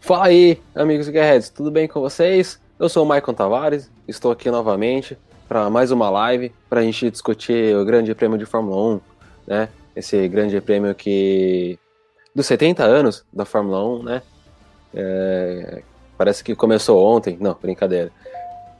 Fala aí, amigos Guerreiros, tudo bem com vocês? Eu sou o Maicon Tavares, estou aqui novamente para mais uma live para a gente discutir o Grande Prêmio de Fórmula 1, né? Esse Grande Prêmio que dos 70 anos da Fórmula 1, né? É... Parece que começou ontem, não, brincadeira.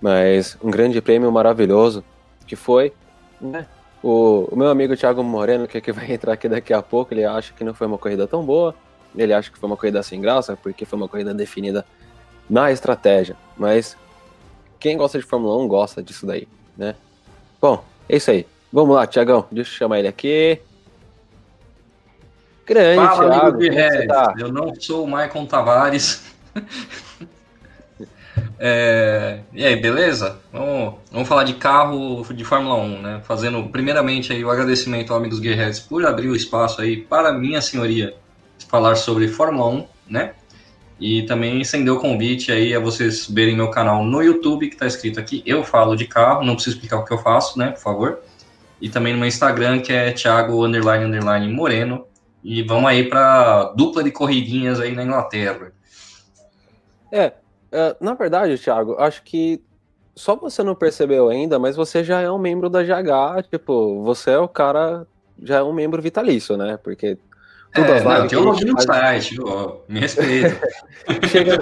Mas um Grande Prêmio maravilhoso que foi, né? O, o meu amigo Thiago Moreno, que, é que vai entrar aqui daqui a pouco, ele acha que não foi uma corrida tão boa, ele acha que foi uma corrida sem graça, porque foi uma corrida definida na estratégia. Mas quem gosta de Fórmula 1 gosta disso daí, né? Bom, é isso aí. Vamos lá, Tiagão, deixa eu chamar ele aqui. Grande, Fala, Thiago, amigo de tá? Eu não sou o Maicon Tavares. é... E aí, beleza? Vamos, vamos falar de carro de Fórmula 1, né? Fazendo primeiramente aí o agradecimento ao Amigos Guerreiros por abrir o espaço aí para minha senhoria falar sobre Fórmula 1, né? E também estender o convite aí a vocês verem meu canal no YouTube, que está escrito aqui, eu falo de carro, não preciso explicar o que eu faço, né, por favor. E também no meu Instagram, que é Thiago underline, underline Moreno. E vamos aí para dupla de corridinhas aí na Inglaterra. É, é, na verdade, Thiago, acho que só você não percebeu ainda, mas você já é um membro da GH, tipo, você é o cara, já é um membro vitalício, né? Porque tudo é, não, login no site, me respeita. chega,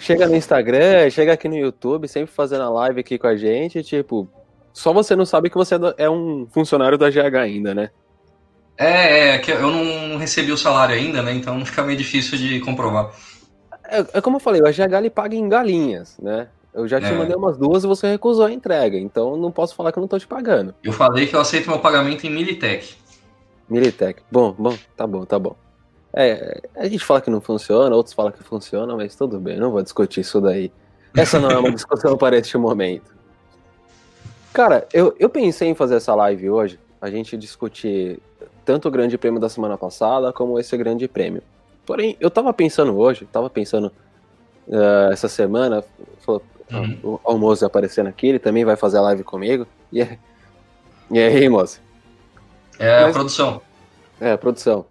chega no Instagram, chega aqui no YouTube, sempre fazendo a live aqui com a gente, tipo, só você não sabe que você é um funcionário da GH ainda, né? É, é, que eu não recebi o salário ainda, né? Então fica meio difícil de comprovar. É, é como eu falei, o GH ele paga em galinhas, né? Eu já te é. mandei umas duas e você recusou a entrega, então não posso falar que eu não tô te pagando. Eu falei que eu aceito meu pagamento em Militech. Militech. Bom, bom, tá bom, tá bom. É, a gente fala que não funciona, outros falam que funciona, mas tudo bem, não vou discutir isso daí. Essa não é uma discussão para este momento. Cara, eu, eu pensei em fazer essa live hoje, a gente discutir tanto o grande prêmio da semana passada como esse grande prêmio. Porém, eu tava pensando hoje, tava pensando uh, essa semana, falou, uhum. o Almoço aparecendo aqui, ele também vai fazer a live comigo. E, e aí, moço? É Mas, produção. É, produção.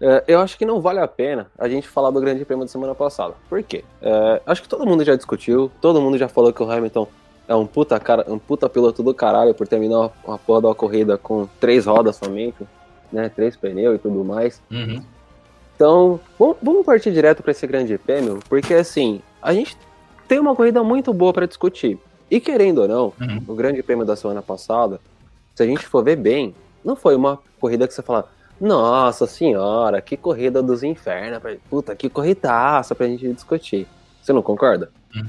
É, eu acho que não vale a pena a gente falar do Grande Prêmio da semana passada. Por quê? É, acho que todo mundo já discutiu, todo mundo já falou que o Hamilton é um puta, cara, um puta piloto do caralho por terminar uma porra da corrida com três rodas somente, né? Três pneus e tudo mais. Uhum. Então, vamos partir direto para esse Grande Prêmio, porque assim, a gente tem uma corrida muito boa para discutir. E querendo ou não, uhum. o Grande Prêmio da semana passada, se a gente for ver bem, não foi uma corrida que você fala, nossa senhora, que corrida dos infernos, puta, que corridaça pra gente discutir. Você não concorda? Hum.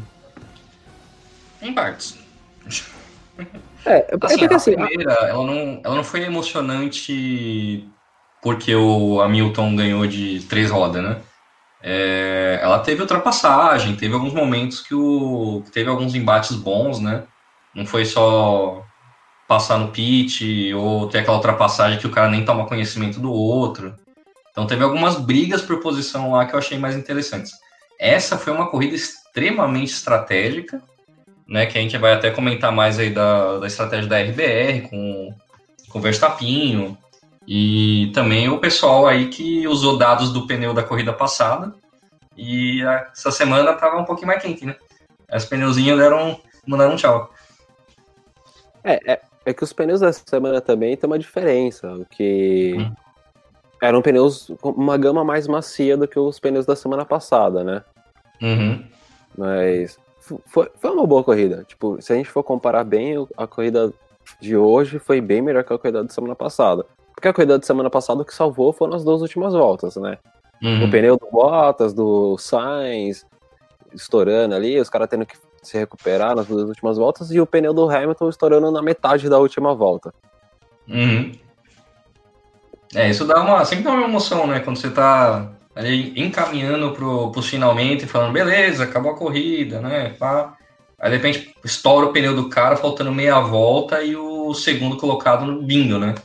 Em partes. É, é assim, porque assim. A primeira, ela não, ela não foi emocionante porque o Hamilton ganhou de três rodas, né? É, ela teve ultrapassagem, teve alguns momentos que o. teve alguns embates bons, né? Não foi só passar no pit ou ter aquela ultrapassagem que o cara nem toma conhecimento do outro. Então teve algumas brigas por posição lá que eu achei mais interessantes. Essa foi uma corrida extremamente estratégica, né? Que a gente vai até comentar mais aí da, da estratégia da RBR com, com o Verstappinho. E também o pessoal aí que usou dados do pneu da corrida passada. E essa semana tava um pouquinho mais quente, né? As pneuzinhas deram, mandaram um tchau. É, é, é que os pneus dessa semana também tem uma diferença, que hum. eram pneus com uma gama mais macia do que os pneus da semana passada, né? Uhum. Mas foi, foi uma boa corrida. Tipo, se a gente for comparar bem, a corrida de hoje foi bem melhor que a corrida da semana passada. Porque a corrida da semana passada o que salvou foram as duas últimas voltas, né? Uhum. O pneu do Bottas, do Sainz, estourando ali, os caras tendo que se recuperar nas duas últimas voltas e o pneu do Hamilton estourando na metade da última volta. Uhum. É, isso dá uma, sempre dá uma emoção, né? Quando você tá ali encaminhando pro, pro finalmente, falando, beleza, acabou a corrida, né? Pá. Aí de repente estoura o pneu do cara, faltando meia volta e o segundo colocado no bingo, né?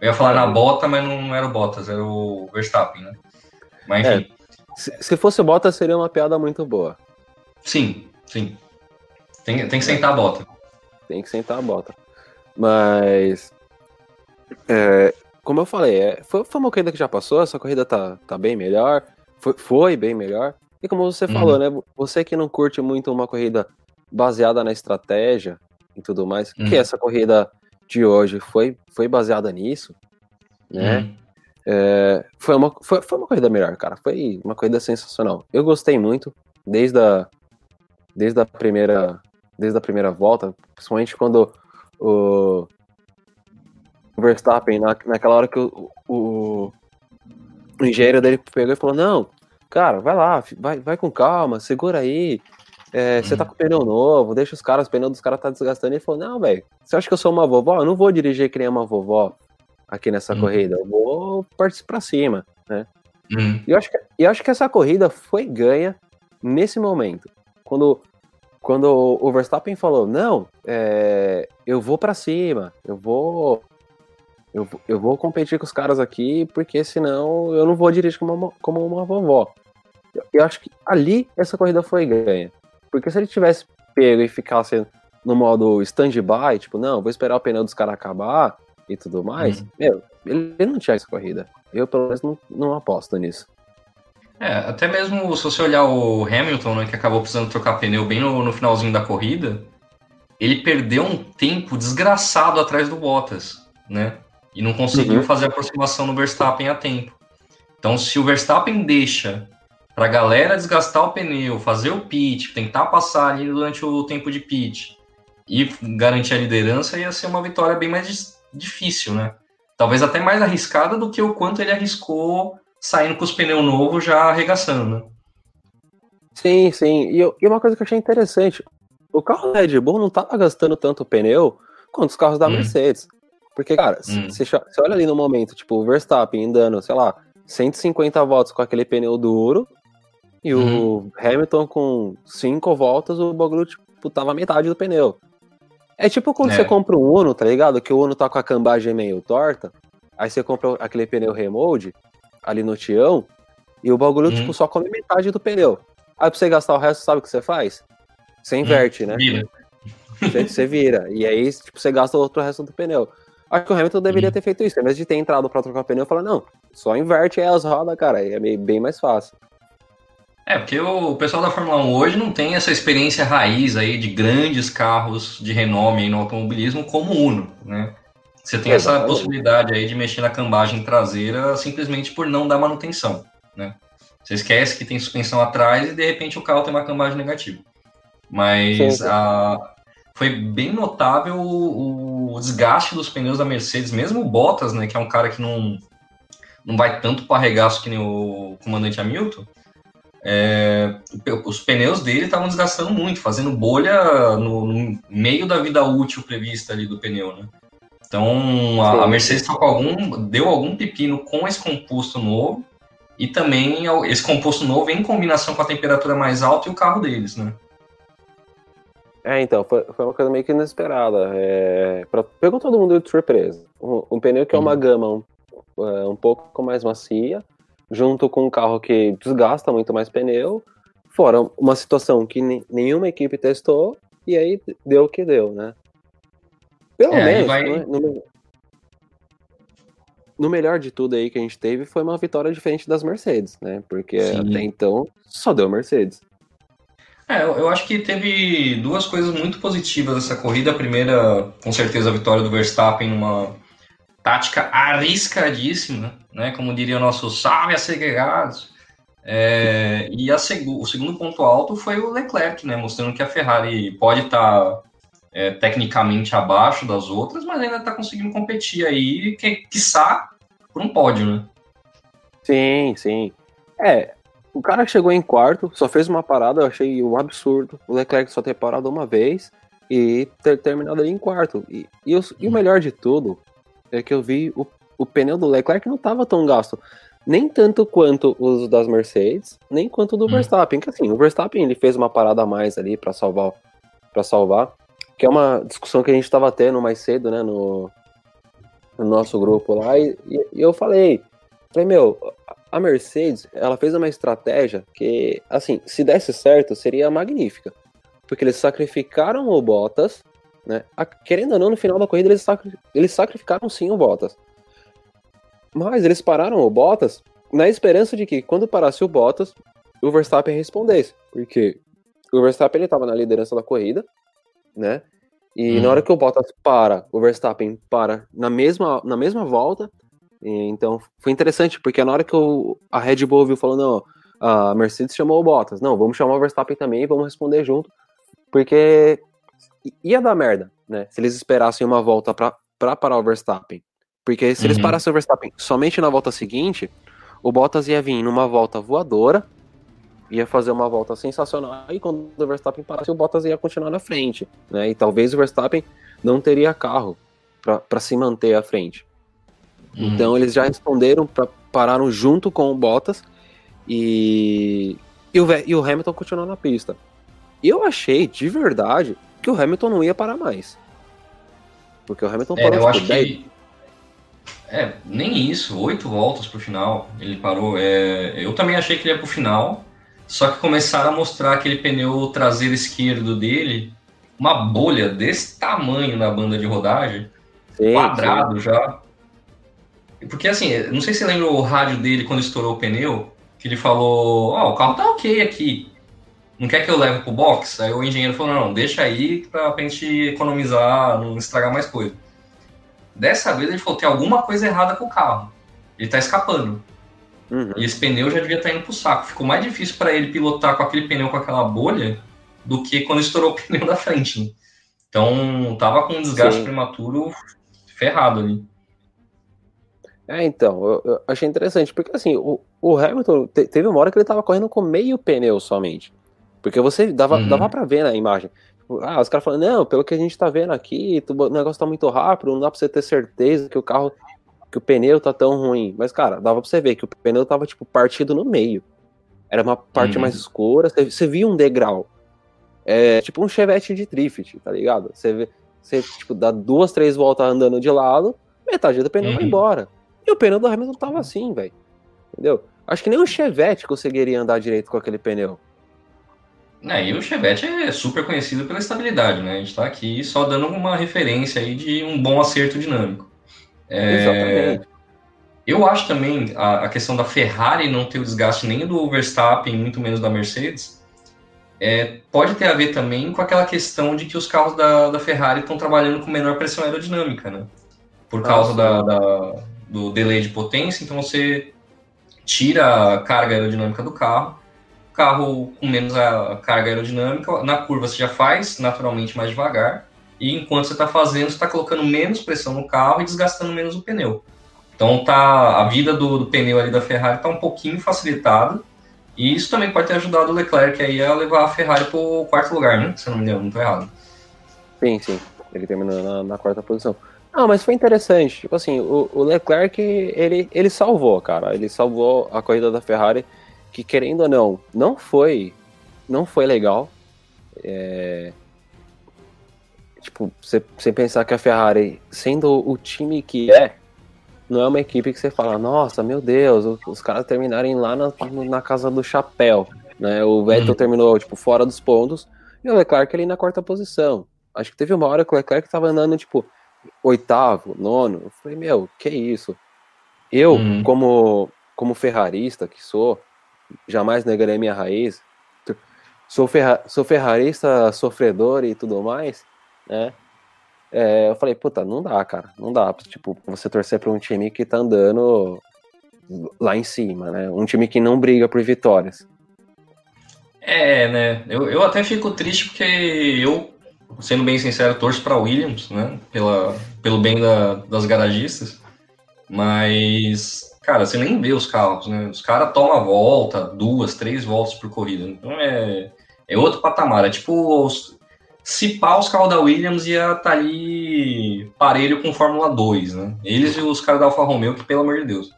Eu ia falar na bota, mas não era o Bottas, era o Verstappen, né? Mas enfim. É, se, se fosse o Bottas, seria uma piada muito boa. Sim, sim. Tem, tem que sentar a bota. Tem que sentar a bota. Mas. É, como eu falei, é, foi, foi uma corrida que já passou, essa corrida tá, tá bem melhor. Foi, foi bem melhor. E como você uhum. falou, né? Você que não curte muito uma corrida baseada na estratégia e tudo mais, uhum. que essa corrida de hoje foi, foi baseada nisso, né? Uhum. É, foi, uma, foi, foi uma corrida melhor, cara. Foi uma corrida sensacional. Eu gostei muito, desde a, desde a primeira desde a primeira volta, principalmente quando o, o Verstappen, na, naquela hora que o, o, o engenheiro dele pegou e falou, não, cara, vai lá, vai, vai com calma, segura aí, é, você tá com pneu novo, deixa os caras, o pneu dos caras tá desgastando. Ele falou, não, velho, você acha que eu sou uma vovó? Eu não vou dirigir que nem uma vovó aqui nessa uhum. corrida, eu vou partir pra cima, né? Uhum. E eu acho, que, eu acho que essa corrida foi ganha nesse momento. Quando, quando o Verstappen falou, não, é, eu vou para cima, eu vou, eu, eu vou competir com os caras aqui, porque senão eu não vou dirigir como uma, como uma vovó. Eu, eu acho que ali essa corrida foi ganha. Porque se ele tivesse pego e ficasse no modo stand-by, tipo, não, vou esperar o pneu dos caras acabar e tudo mais, uhum. meu, ele, ele, não tinha essa corrida. Eu, pelo menos, não, não aposto nisso. É, até mesmo se você olhar o Hamilton, né, que acabou precisando trocar pneu bem no, no finalzinho da corrida, ele perdeu um tempo desgraçado atrás do Bottas, né? E não conseguiu uhum. fazer a aproximação no Verstappen a tempo. Então, se o Verstappen deixa para a galera desgastar o pneu, fazer o pit, tentar passar ali durante o tempo de pit e garantir a liderança, ia ser uma vitória bem mais difícil, né? Talvez até mais arriscada do que o quanto ele arriscou saindo com os pneus novos já arregaçando, né? Sim, sim. E, e, uma coisa que eu achei interessante, o carro da Red Bull não tava gastando tanto pneu quanto os carros da hum. Mercedes. Porque, cara, hum. você, você olha ali no momento, tipo, o Verstappen andando, sei lá, 150 voltas com aquele pneu duro, e uhum. o Hamilton com cinco voltas, o bagulho, tipo, tava metade do pneu. É tipo quando é. você compra um Uno, tá ligado? Que o Uno tá com a cambagem meio torta. Aí você compra aquele pneu remold ali no Tião. E o bagulho, uhum. tipo, só come metade do pneu. Aí pra você gastar o resto, sabe o que você faz? Você uhum. inverte, uhum. né? Vira. Você, você, vira. E aí, tipo, você gasta o outro resto do pneu. Acho que o Hamilton deveria uhum. ter feito isso. Em vez de ter entrado pra trocar o pneu, falar, não, só inverte aí as rodas, cara. É bem mais fácil. É, porque o pessoal da Fórmula 1 hoje não tem essa experiência raiz aí de grandes carros de renome no automobilismo como o Uno, né? Você tem essa possibilidade aí de mexer na cambagem traseira simplesmente por não dar manutenção, né? Você esquece que tem suspensão atrás e de repente o carro tem uma cambagem negativa. Mas a, foi bem notável o, o, desgaste dos pneus da Mercedes, mesmo o Bottas, né, que é um cara que não, não vai tanto para arregaço que nem o comandante Hamilton, é, os pneus dele estavam desgastando muito, fazendo bolha no, no, meio da vida útil prevista ali do pneu, né? Então a, a Mercedes tá algum, deu algum pepino com esse composto novo e também esse composto novo em combinação com a temperatura mais alta e o carro deles, né? É, então, foi, foi uma coisa meio que inesperada. É, pra, pegou todo mundo de surpresa. Um, um pneu que é uma uhum. gama um, é, um pouco mais macia, junto com um carro que desgasta muito mais pneu, fora uma situação que nenhuma equipe testou, e aí deu o que deu, né? Pelo é, menos, vai... no, no, melhor de tudo aí que a gente teve foi uma vitória diferente das Mercedes, né? Porque Sim. até então só deu Mercedes. É, eu acho que teve duas coisas muito positivas nessa corrida. A primeira, com certeza, a vitória do Verstappen numa tática arriscadíssima, né? Como diria o nosso salve a segregados. É, e a seg o segundo ponto alto foi o Leclerc, né? Mostrando que a Ferrari pode estar tá, é, tecnicamente abaixo das outras, mas ainda está conseguindo competir aí, que, quiçá, por um pódio, né? Sim, sim. É, o cara chegou em quarto, só fez uma parada, eu achei um absurdo. O Leclerc só ter parado uma vez e ter terminado ali em quarto. E, e, o, e o melhor de tudo é que eu vi o, o pneu do Leclerc não estava tão gasto. Nem tanto quanto os das Mercedes, nem quanto do hum. Verstappen. Que assim, o Verstappen ele fez uma parada a mais ali para salvar, para salvar, que é uma discussão que a gente estava tendo mais cedo, né, no, no nosso grupo lá. E, e, eu falei, falei, meu, a Mercedes, ela fez uma estratégia que, assim, se desse certo, seria magnífica. Porque eles sacrificaram o Bottas né? A, querendo ou não, no final da corrida eles, sacri eles sacrificaram sim o Bottas. Mas eles pararam o Bottas na esperança de que quando parasse o Bottas, o Verstappen respondesse. Porque o Verstappen ele tava na liderança da corrida, né? E hum. na hora que o Bottas para, o Verstappen para na mesma, na mesma volta. então foi interessante, porque na hora que o, a Red Bull viu falando, não, a Mercedes chamou o Bottas, não, vamos chamar o Verstappen também e vamos responder junto, porque ia dar merda, né? Se eles esperassem uma volta para parar o Verstappen. Porque se uhum. eles parassem o Verstappen somente na volta seguinte, o Bottas ia vir numa volta voadora, ia fazer uma volta sensacional, e quando o Verstappen parasse, o Bottas ia continuar na frente, né? E talvez o Verstappen não teria carro para se manter à frente. Uhum. Então eles já responderam, pra, pararam junto com o Bottas e, e, o, e o Hamilton continuou na pista. Eu achei, de verdade, que o Hamilton não ia parar mais. Porque o Hamilton é, parou eu acho 10... que é, nem isso, oito voltas pro final ele parou. É, eu também achei que ele ia pro final, só que começaram a mostrar aquele pneu traseiro esquerdo dele, uma bolha desse tamanho na banda de rodagem, sim, quadrado sim. já. Porque assim, não sei se você lembra o rádio dele quando estourou o pneu, que ele falou: Ó, oh, o carro tá ok aqui. Não quer que eu leve pro box? Aí o engenheiro falou: não, deixa aí pra, pra gente economizar, não estragar mais coisa. Dessa vez ele falou: tem alguma coisa errada com o carro. Ele tá escapando. Uhum. E esse pneu já devia estar indo pro saco. Ficou mais difícil para ele pilotar com aquele pneu com aquela bolha do que quando estourou o pneu da frente. Né? Então tava com um desgaste Sim. prematuro ferrado ali. É, então, eu, eu, achei interessante, porque assim, o, o Hamilton te, teve uma hora que ele tava correndo com meio pneu somente. Porque você dava, uhum. dava pra ver na imagem. Tipo, ah, os caras falam, não, pelo que a gente tá vendo aqui, o negócio tá muito rápido, não dá pra você ter certeza que o carro, que o pneu tá tão ruim. Mas, cara, dava pra você ver que o pneu tava, tipo, partido no meio. Era uma parte uhum. mais escura, você, você via um degrau. É tipo um chevette de drift, tá ligado? Você, vê, você tipo, dá duas, três voltas andando de lado, metade do pneu uhum. vai embora. E o pneu do Hamilton tava assim, velho. Entendeu? Acho que nem um chevette conseguiria andar direito com aquele pneu. É, e o Chevette é super conhecido pela estabilidade, né? A gente está aqui só dando uma referência aí de um bom acerto dinâmico. É. Eu acho também a, a, questão da Ferrari não ter o desgaste nem do Verstappen, muito menos da Mercedes, é, pode ter a ver também com aquela questão de que os carros da, da Ferrari estão trabalhando com menor pressão aerodinâmica, né? Por causa da, da, do delay de potência, então você tira a carga aerodinâmica do carro carro com menos a carga aerodinâmica, na curva você já faz naturalmente mais devagar, e enquanto você está fazendo, você está colocando menos pressão no carro e desgastando menos o pneu. Então tá, a vida do, do pneu ali da Ferrari está um pouquinho facilitada, e isso também pode ter ajudado o Leclerc aí a levar a Ferrari para o quarto lugar, né? Se eu não me engano, não estou errado. Sim, sim. Ele terminou na, na, quarta posição. Ah, mas foi interessante. Tipo assim, o, o Leclerc, ele, ele salvou, cara. Ele salvou a corrida da Ferrari que querendo ou não, não foi, não foi legal. É... Tipo, você, você pensar que a Ferrari, sendo o time que é, não é uma equipe que você fala, nossa, meu Deus, os caras terminarem lá na, na casa do chapéu. Né? O Vettel uhum. terminou tipo, fora dos pontos e o Leclerc ali na quarta posição. Acho que teve uma hora que o Leclerc tava andando, tipo, oitavo, nono. Eu falei, meu, que isso? Eu, uhum. como, como ferrarista que sou, jamais negarei minha raiz. Sou, ferra, sou ferrarista, sofredor e tudo mais, né? É, eu falei, puta, não dá, cara, não dá. Tipo, você torcer para um time que tá andando lá em cima, né? Um time que não briga por vitórias. É, né? Eu, eu até fico triste porque eu, sendo bem sincero, torço para Williams, né? Pela, pelo bem da, das garagistas. Mas cara, você nem vê os carros, né? Os caras tomam a volta, duas, três voltas por corrida. Então é, é outro patamar. É tipo, se pá, os carros da Williams ia estar tá ali parelho com Fórmula 2, né? Eles e os caras da Alfa Romeo, que pelo amor de Deus.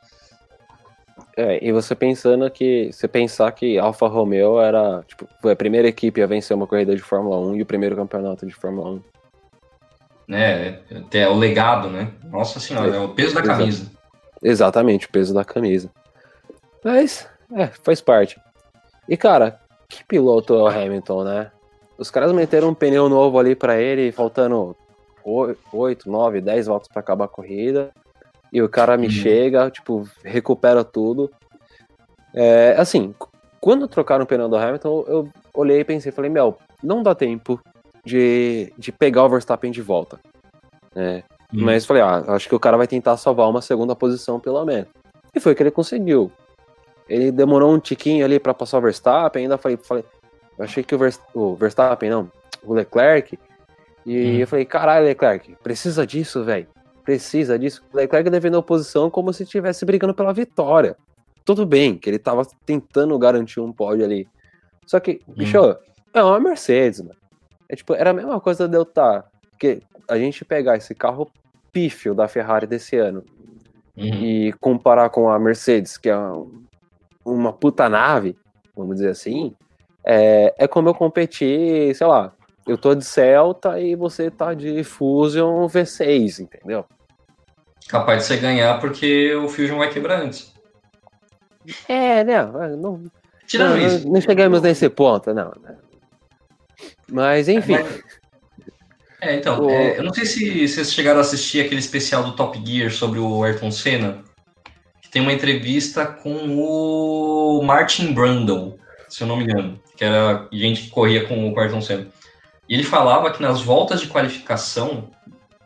É, e você pensando que. Você pensar que Alfa Romeo era tipo, foi a primeira equipe a vencer uma corrida de Fórmula 1 e o primeiro campeonato de Fórmula 1. É, até o legado, né? Nossa senhora, é, é o peso da camisa. Exatamente, o peso da camisa. Mas, é, faz parte. E, cara, que piloto é o Hamilton, né? Os caras meteram um pneu novo ali para ele, faltando 8, 9, 10 voltas para acabar a corrida. E o cara me uhum. chega, tipo, recupera tudo. É, assim, quando trocaram o pneu do Hamilton, eu olhei e pensei, falei, meu, não dá tempo de, de pegar o Verstappen de volta. Né? Hum. Mas falei, ah, acho que o cara vai tentar salvar uma segunda posição pelo menos. E foi o que ele conseguiu. Ele demorou um tiquinho ali para passar o Verstappen, ainda falei, falei achei que o, o Verstappen, não, o Leclerc, e hum. eu falei, caralho, Leclerc, precisa disso, velho. Precisa disso. O Leclerc defendeu a posição como se estivesse brigando pela vitória. Tudo bem que ele tava tentando garantir um pódio ali. Só que, hum. bicho, é uma Mercedes, mano. É tipo, era a mesma coisa de eu estar. Tá, porque a gente pegar esse carro pífio da Ferrari desse ano uhum. e comparar com a Mercedes, que é uma puta nave, vamos dizer assim, é, é como eu competir, sei lá, eu tô de Celta e você tá de Fusion V6, entendeu? Capaz de você ganhar porque o Fusion vai quebrar antes. É, né? Não, Tirando não, isso. Não chegamos nesse ponto, não. Né? Mas, enfim. É, então, o... é, eu não sei se vocês chegaram a assistir aquele especial do Top Gear sobre o Ayrton Senna, que tem uma entrevista com o Martin Brundle, se eu não me engano, que era gente que corria com o Ayrton Senna. E ele falava que nas voltas de qualificação,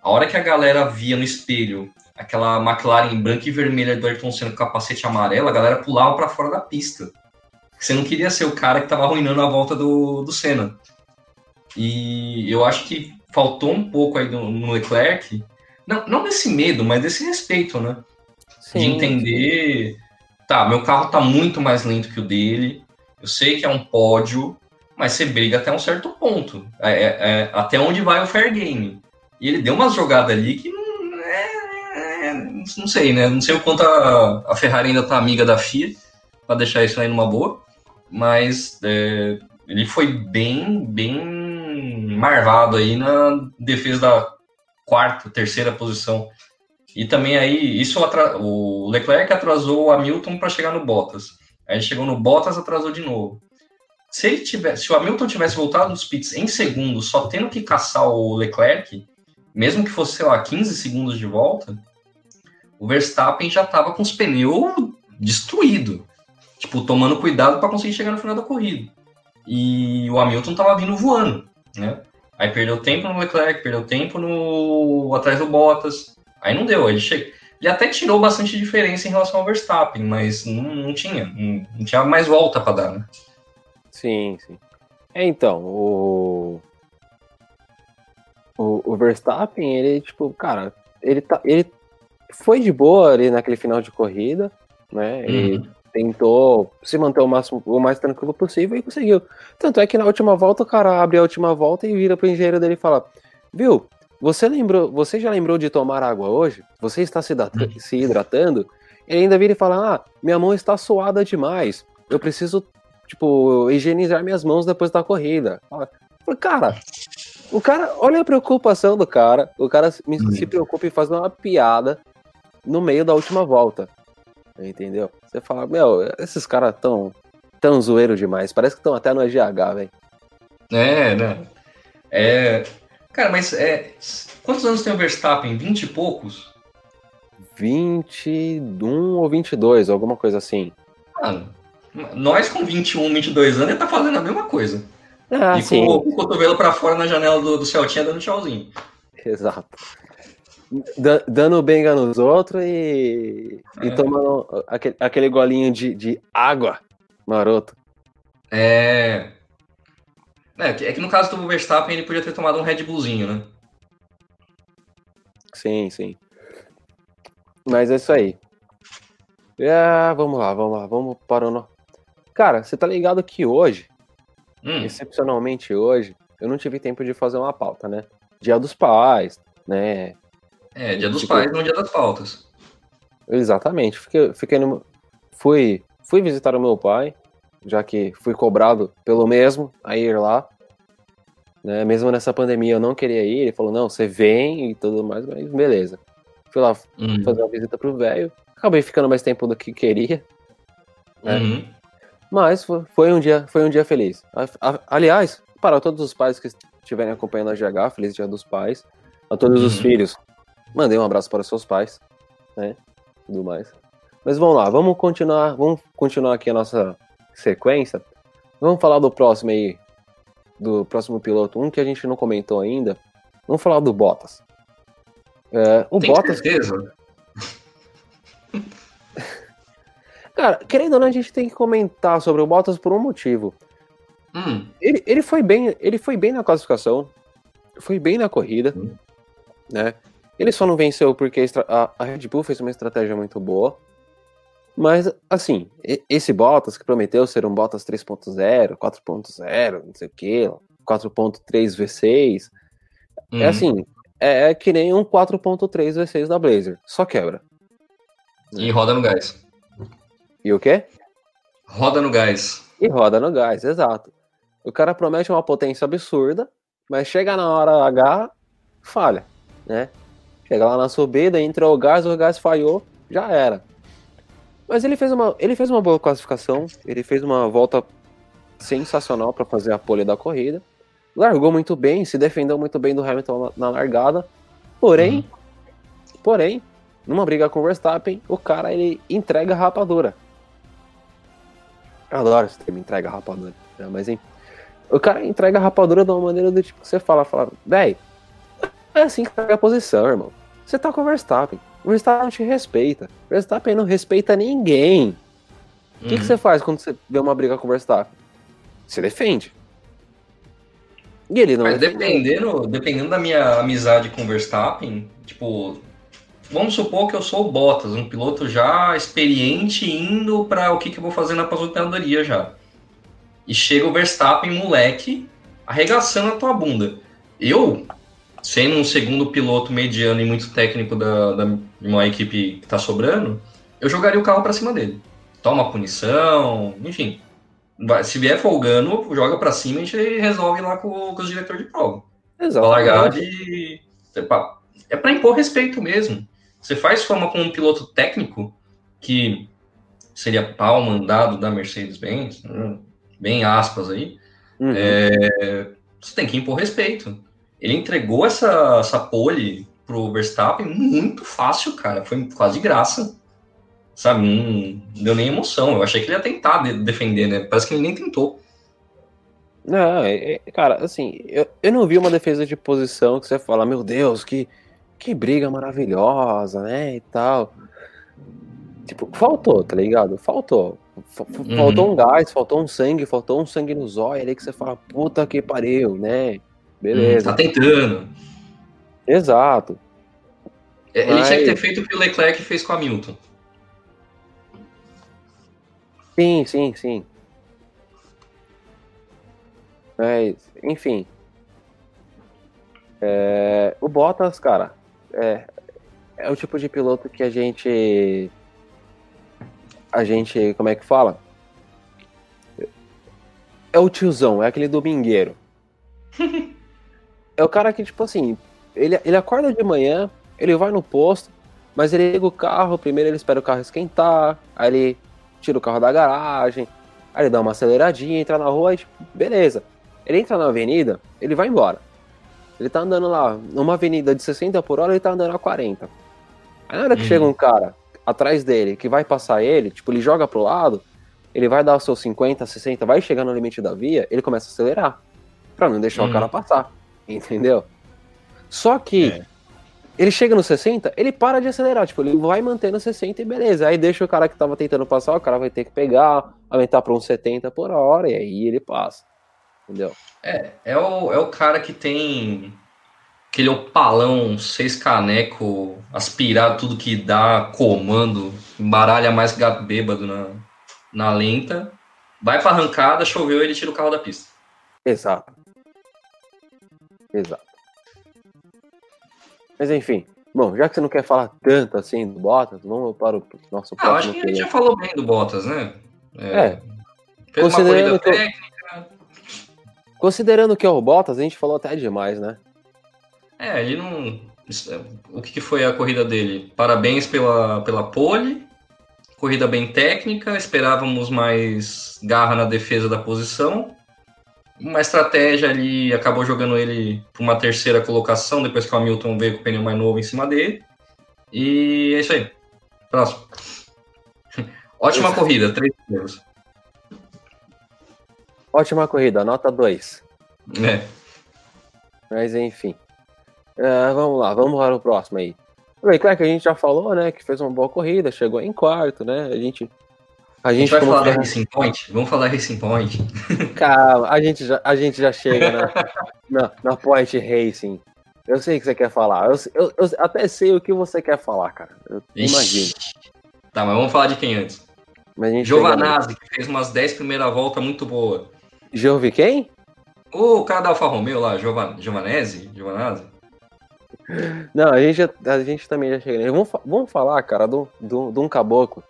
a hora que a galera via no espelho aquela McLaren branca e vermelha do Ayrton Senna com capacete amarelo, a galera pulava para fora da pista. Você não queria ser o cara que estava arruinando a volta do, do Senna. E eu acho que faltou um pouco aí no, no Leclerc, não, não desse medo, mas desse respeito, né? Sim. De entender, tá, meu carro tá muito mais lento que o dele, eu sei que é um pódio, mas você briga até um certo ponto. É, é, é, até onde vai o fair game. E ele deu umas jogadas ali que não, é, é, não sei, né? Não sei o quanto a, a Ferrari ainda tá amiga da FIA para deixar isso aí numa boa, mas é, ele foi bem, bem marvado aí na defesa da quarta, terceira posição. E também aí, isso o Leclerc atrasou o Hamilton para chegar no Bottas. Aí chegou no Bottas, atrasou de novo. Se ele tivesse, se o Hamilton tivesse voltado nos pits em segundos, só tendo que caçar o Leclerc, mesmo que fosse, sei lá, 15 segundos de volta, o Verstappen já estava com os pneus destruídos. Tipo, tomando cuidado para conseguir chegar no final da corrida. E o Hamilton estava vindo voando, né? Aí perdeu tempo no Leclerc, perdeu tempo no atrás do Bottas. Aí não deu, ele chega. Ele até tirou bastante diferença em relação ao Verstappen, mas não, não tinha, não, não tinha mais volta para dar, né? Sim, sim. É, então, o... o. O Verstappen, ele, tipo, cara, ele, tá, ele foi de boa ali naquele final de corrida, né? Uhum. Ele tentou se manter o máximo, o mais tranquilo possível e conseguiu. Tanto é que na última volta o cara abre a última volta e vira pro engenheiro dele e fala: Viu, você lembrou, você já lembrou de tomar água hoje? Você está se, hidratando? Uhum. Se hidratando? Ele ainda vira e fala: Ah, minha mão está suada demais. Eu preciso tipo, higienizar minhas mãos depois da corrida. Cara, o cara, olha a preocupação do cara. O cara se, se preocupa em fazer uma piada no meio da última volta. Entendeu? Você fala, meu, esses caras tão, tão zoeiro demais. Parece que estão até no EGH, velho. É, né? É. Cara, mas é. Quantos anos tem o Verstappen? 20 e poucos? 21 ou 22, alguma coisa assim. Mano, nós com 21, 22 anos, ele tá fazendo a mesma coisa. Ah, e sim. com, o cotovelo pra fora na janela do, do Celtinha dando tchauzinho. Exato. D dando benga nos outros e, é. e tomando aquele, aquele golinho de, de água maroto. É... é. É que no caso do Verstappen ele podia ter tomado um Red Bullzinho, né? Sim, sim. Mas é isso aí. É, vamos lá, vamos lá, vamos para o, Cara, você tá ligado que hoje, hum. excepcionalmente hoje, eu não tive tempo de fazer uma pauta, né? Dia dos pais, né? É, dia dos tipo, pais, não dia das pautas. Exatamente. Fiquei, fiquei no, fui, fui visitar o meu pai, já que fui cobrado pelo mesmo a ir lá. Né? Mesmo nessa pandemia eu não queria ir, ele falou, não, você vem e tudo mais, mas beleza. Fui lá uhum. fazer uma visita pro velho, acabei ficando mais tempo do que queria. Né? Uhum. Mas foi um dia, foi um dia feliz. Aliás, para todos os pais que estiverem acompanhando a GH, feliz dia dos pais. A todos uhum. os filhos, mandei um abraço para os seus pais, né? Tudo mais. Mas vamos lá, vamos continuar, vamos continuar aqui a nossa sequência, vamos falar do próximo aí, do próximo piloto, um que a gente não comentou ainda. Vamos falar do Bottas. É, o Tem Bottas. Certeza? Cara, querendo ou não, a gente tem que comentar sobre o Bottas por um motivo. Hum. Ele, ele, foi bem, ele foi bem na classificação, foi bem na corrida, hum. né? Ele só não venceu porque a, a Red Bull fez uma estratégia muito boa. Mas, assim, esse Bottas que prometeu ser um Bottas 3.0, 4.0, não sei o que, 4.3 V6, é uhum. assim, é, é, que nem um 4.3 V6 da Blazer, só quebra. E roda no gás. E o quê? Roda no gás. E roda no gás, exato. O cara promete uma potência absurda, mas chega na hora H, falha, né? Chega lá na subida, entrou o gás, o gás falhou, já era. Mas ele fez uma, ele fez uma boa classificação, ele fez uma volta sensacional para fazer a pole da corrida. Largou muito bem, se defendeu muito bem do Hamilton na, largada. Porém, uhum. porém, numa briga com o Verstappen, o cara ele entrega a rapadura. Adoro esse termo, entrega a rapadura. Né? Mas enfim, o cara entrega a rapadura de uma maneira do tipo que você fala, fala, véi, é assim que pega a posição, irmão. Você tá com o Verstappen. O Verstappen não te respeita. O Verstappen não respeita ninguém. O que, que uhum. você faz quando você vê uma briga com o Verstappen? Você defende. E ele não Mas dependendo, dependendo da minha amizade com o Verstappen, tipo, vamos supor que eu sou o Bottas, um piloto já experiente indo para o que, que eu vou fazer na aposentadoria já. E chega o Verstappen, moleque, arregaçando a tua bunda. Eu sendo um segundo piloto mediano e muito técnico da, da uma equipe que está sobrando, eu jogaria o carro para cima dele. Toma punição, enfim. Se vier folgando, joga para cima e a gente resolve lá com, com os diretores de prova. Exato. largar de. É para impor respeito mesmo. Você faz forma com um piloto técnico, que seria pau mandado da Mercedes-Benz, né? bem aspas aí, uhum. é, você tem que impor respeito. Ele entregou essa, essa pole pro Verstappen muito fácil, cara. Foi quase de graça. Sabe? Não deu nem emoção. Eu achei que ele ia tentar defender, né? Parece que ele nem tentou. Não, é, é, cara, assim, eu, eu não vi uma defesa de posição que você fala, meu Deus, que, que briga maravilhosa, né? E tal. Tipo, faltou, tá ligado? Faltou. Faltou uhum. um gás, faltou um sangue, faltou um sangue no zóio ali que você fala, puta que pariu, né? Beleza. Hum, tá tentando. Exato. É, ele Mas... tinha que ter feito o que o Leclerc fez com a Milton. Sim, sim, sim. Mas, enfim. É, o Bottas, cara, é, é o tipo de piloto que a gente. A gente. Como é que fala? É o tiozão, é aquele domingueiro. é o cara que, tipo assim, ele, ele acorda de manhã, ele vai no posto, mas ele liga o carro, primeiro ele espera o carro esquentar, aí ele tira o carro da garagem, aí ele dá uma aceleradinha, entra na rua e, tipo, beleza. Ele entra na avenida, ele vai embora. Ele tá andando lá, numa avenida de 60 por hora, ele tá andando a 40. Aí na hora que uhum. chega um cara atrás dele, que vai passar ele, tipo, ele joga pro lado, ele vai dar os seus 50, 60, vai chegar no limite da via, ele começa a acelerar, pra não deixar uhum. o cara passar. Entendeu? Só que é. ele chega no 60, ele para de acelerar, tipo, ele vai mantendo 60 e beleza. Aí deixa o cara que tava tentando passar, o cara vai ter que pegar, aumentar para uns 70 por hora, e aí ele passa. Entendeu? É, é o, é o cara que tem aquele opalão, seis caneco, aspirar tudo que dá, comando, embaralha mais gato bêbado na, na lenta, vai pra arrancada, choveu, ele tira o carro da pista. Exato. Exato. Mas enfim, bom, já que você não quer falar tanto assim do Bottas, vamos para o nosso próximo. Ah, acho que a gente já falou bem do Bottas, né? É. é. Fez considerando que técnica. Considerando que é o Bottas, a gente falou até demais, né? É, ele não. O que foi a corrida dele? Parabéns pela, pela pole, corrida bem técnica, esperávamos mais garra na defesa da posição uma estratégia ali, acabou jogando ele para uma terceira colocação, depois que o Hamilton veio com o pneu mais novo em cima dele. E é isso aí. Próximo. Ótima corrida, três primeiros. ótima corrida, nota 2. É. Mas enfim. Uh, vamos lá, vamos para o próximo aí. O Leclerc a gente já falou, né, que fez uma boa corrida, chegou em quarto, né? A gente. A gente, a gente vai falar da Racing Point? Vamos falar Racing Point. Calma, a gente já, a gente já chega na, na, na Point Racing. Eu sei o que você quer falar. Eu, eu, eu, até sei o que você quer falar, cara. Eu imagino. Tá, mas vamos falar de quem antes? Giovanazzi, que fez umas 10 primeiras voltas muito boa. Giovanni quem? O cara da Alfa Romeo lá, Giovan, Giovanese? Giovanazzi? Não, a gente, a gente também já chega. Vamos, vamos falar, cara, de um caboclo.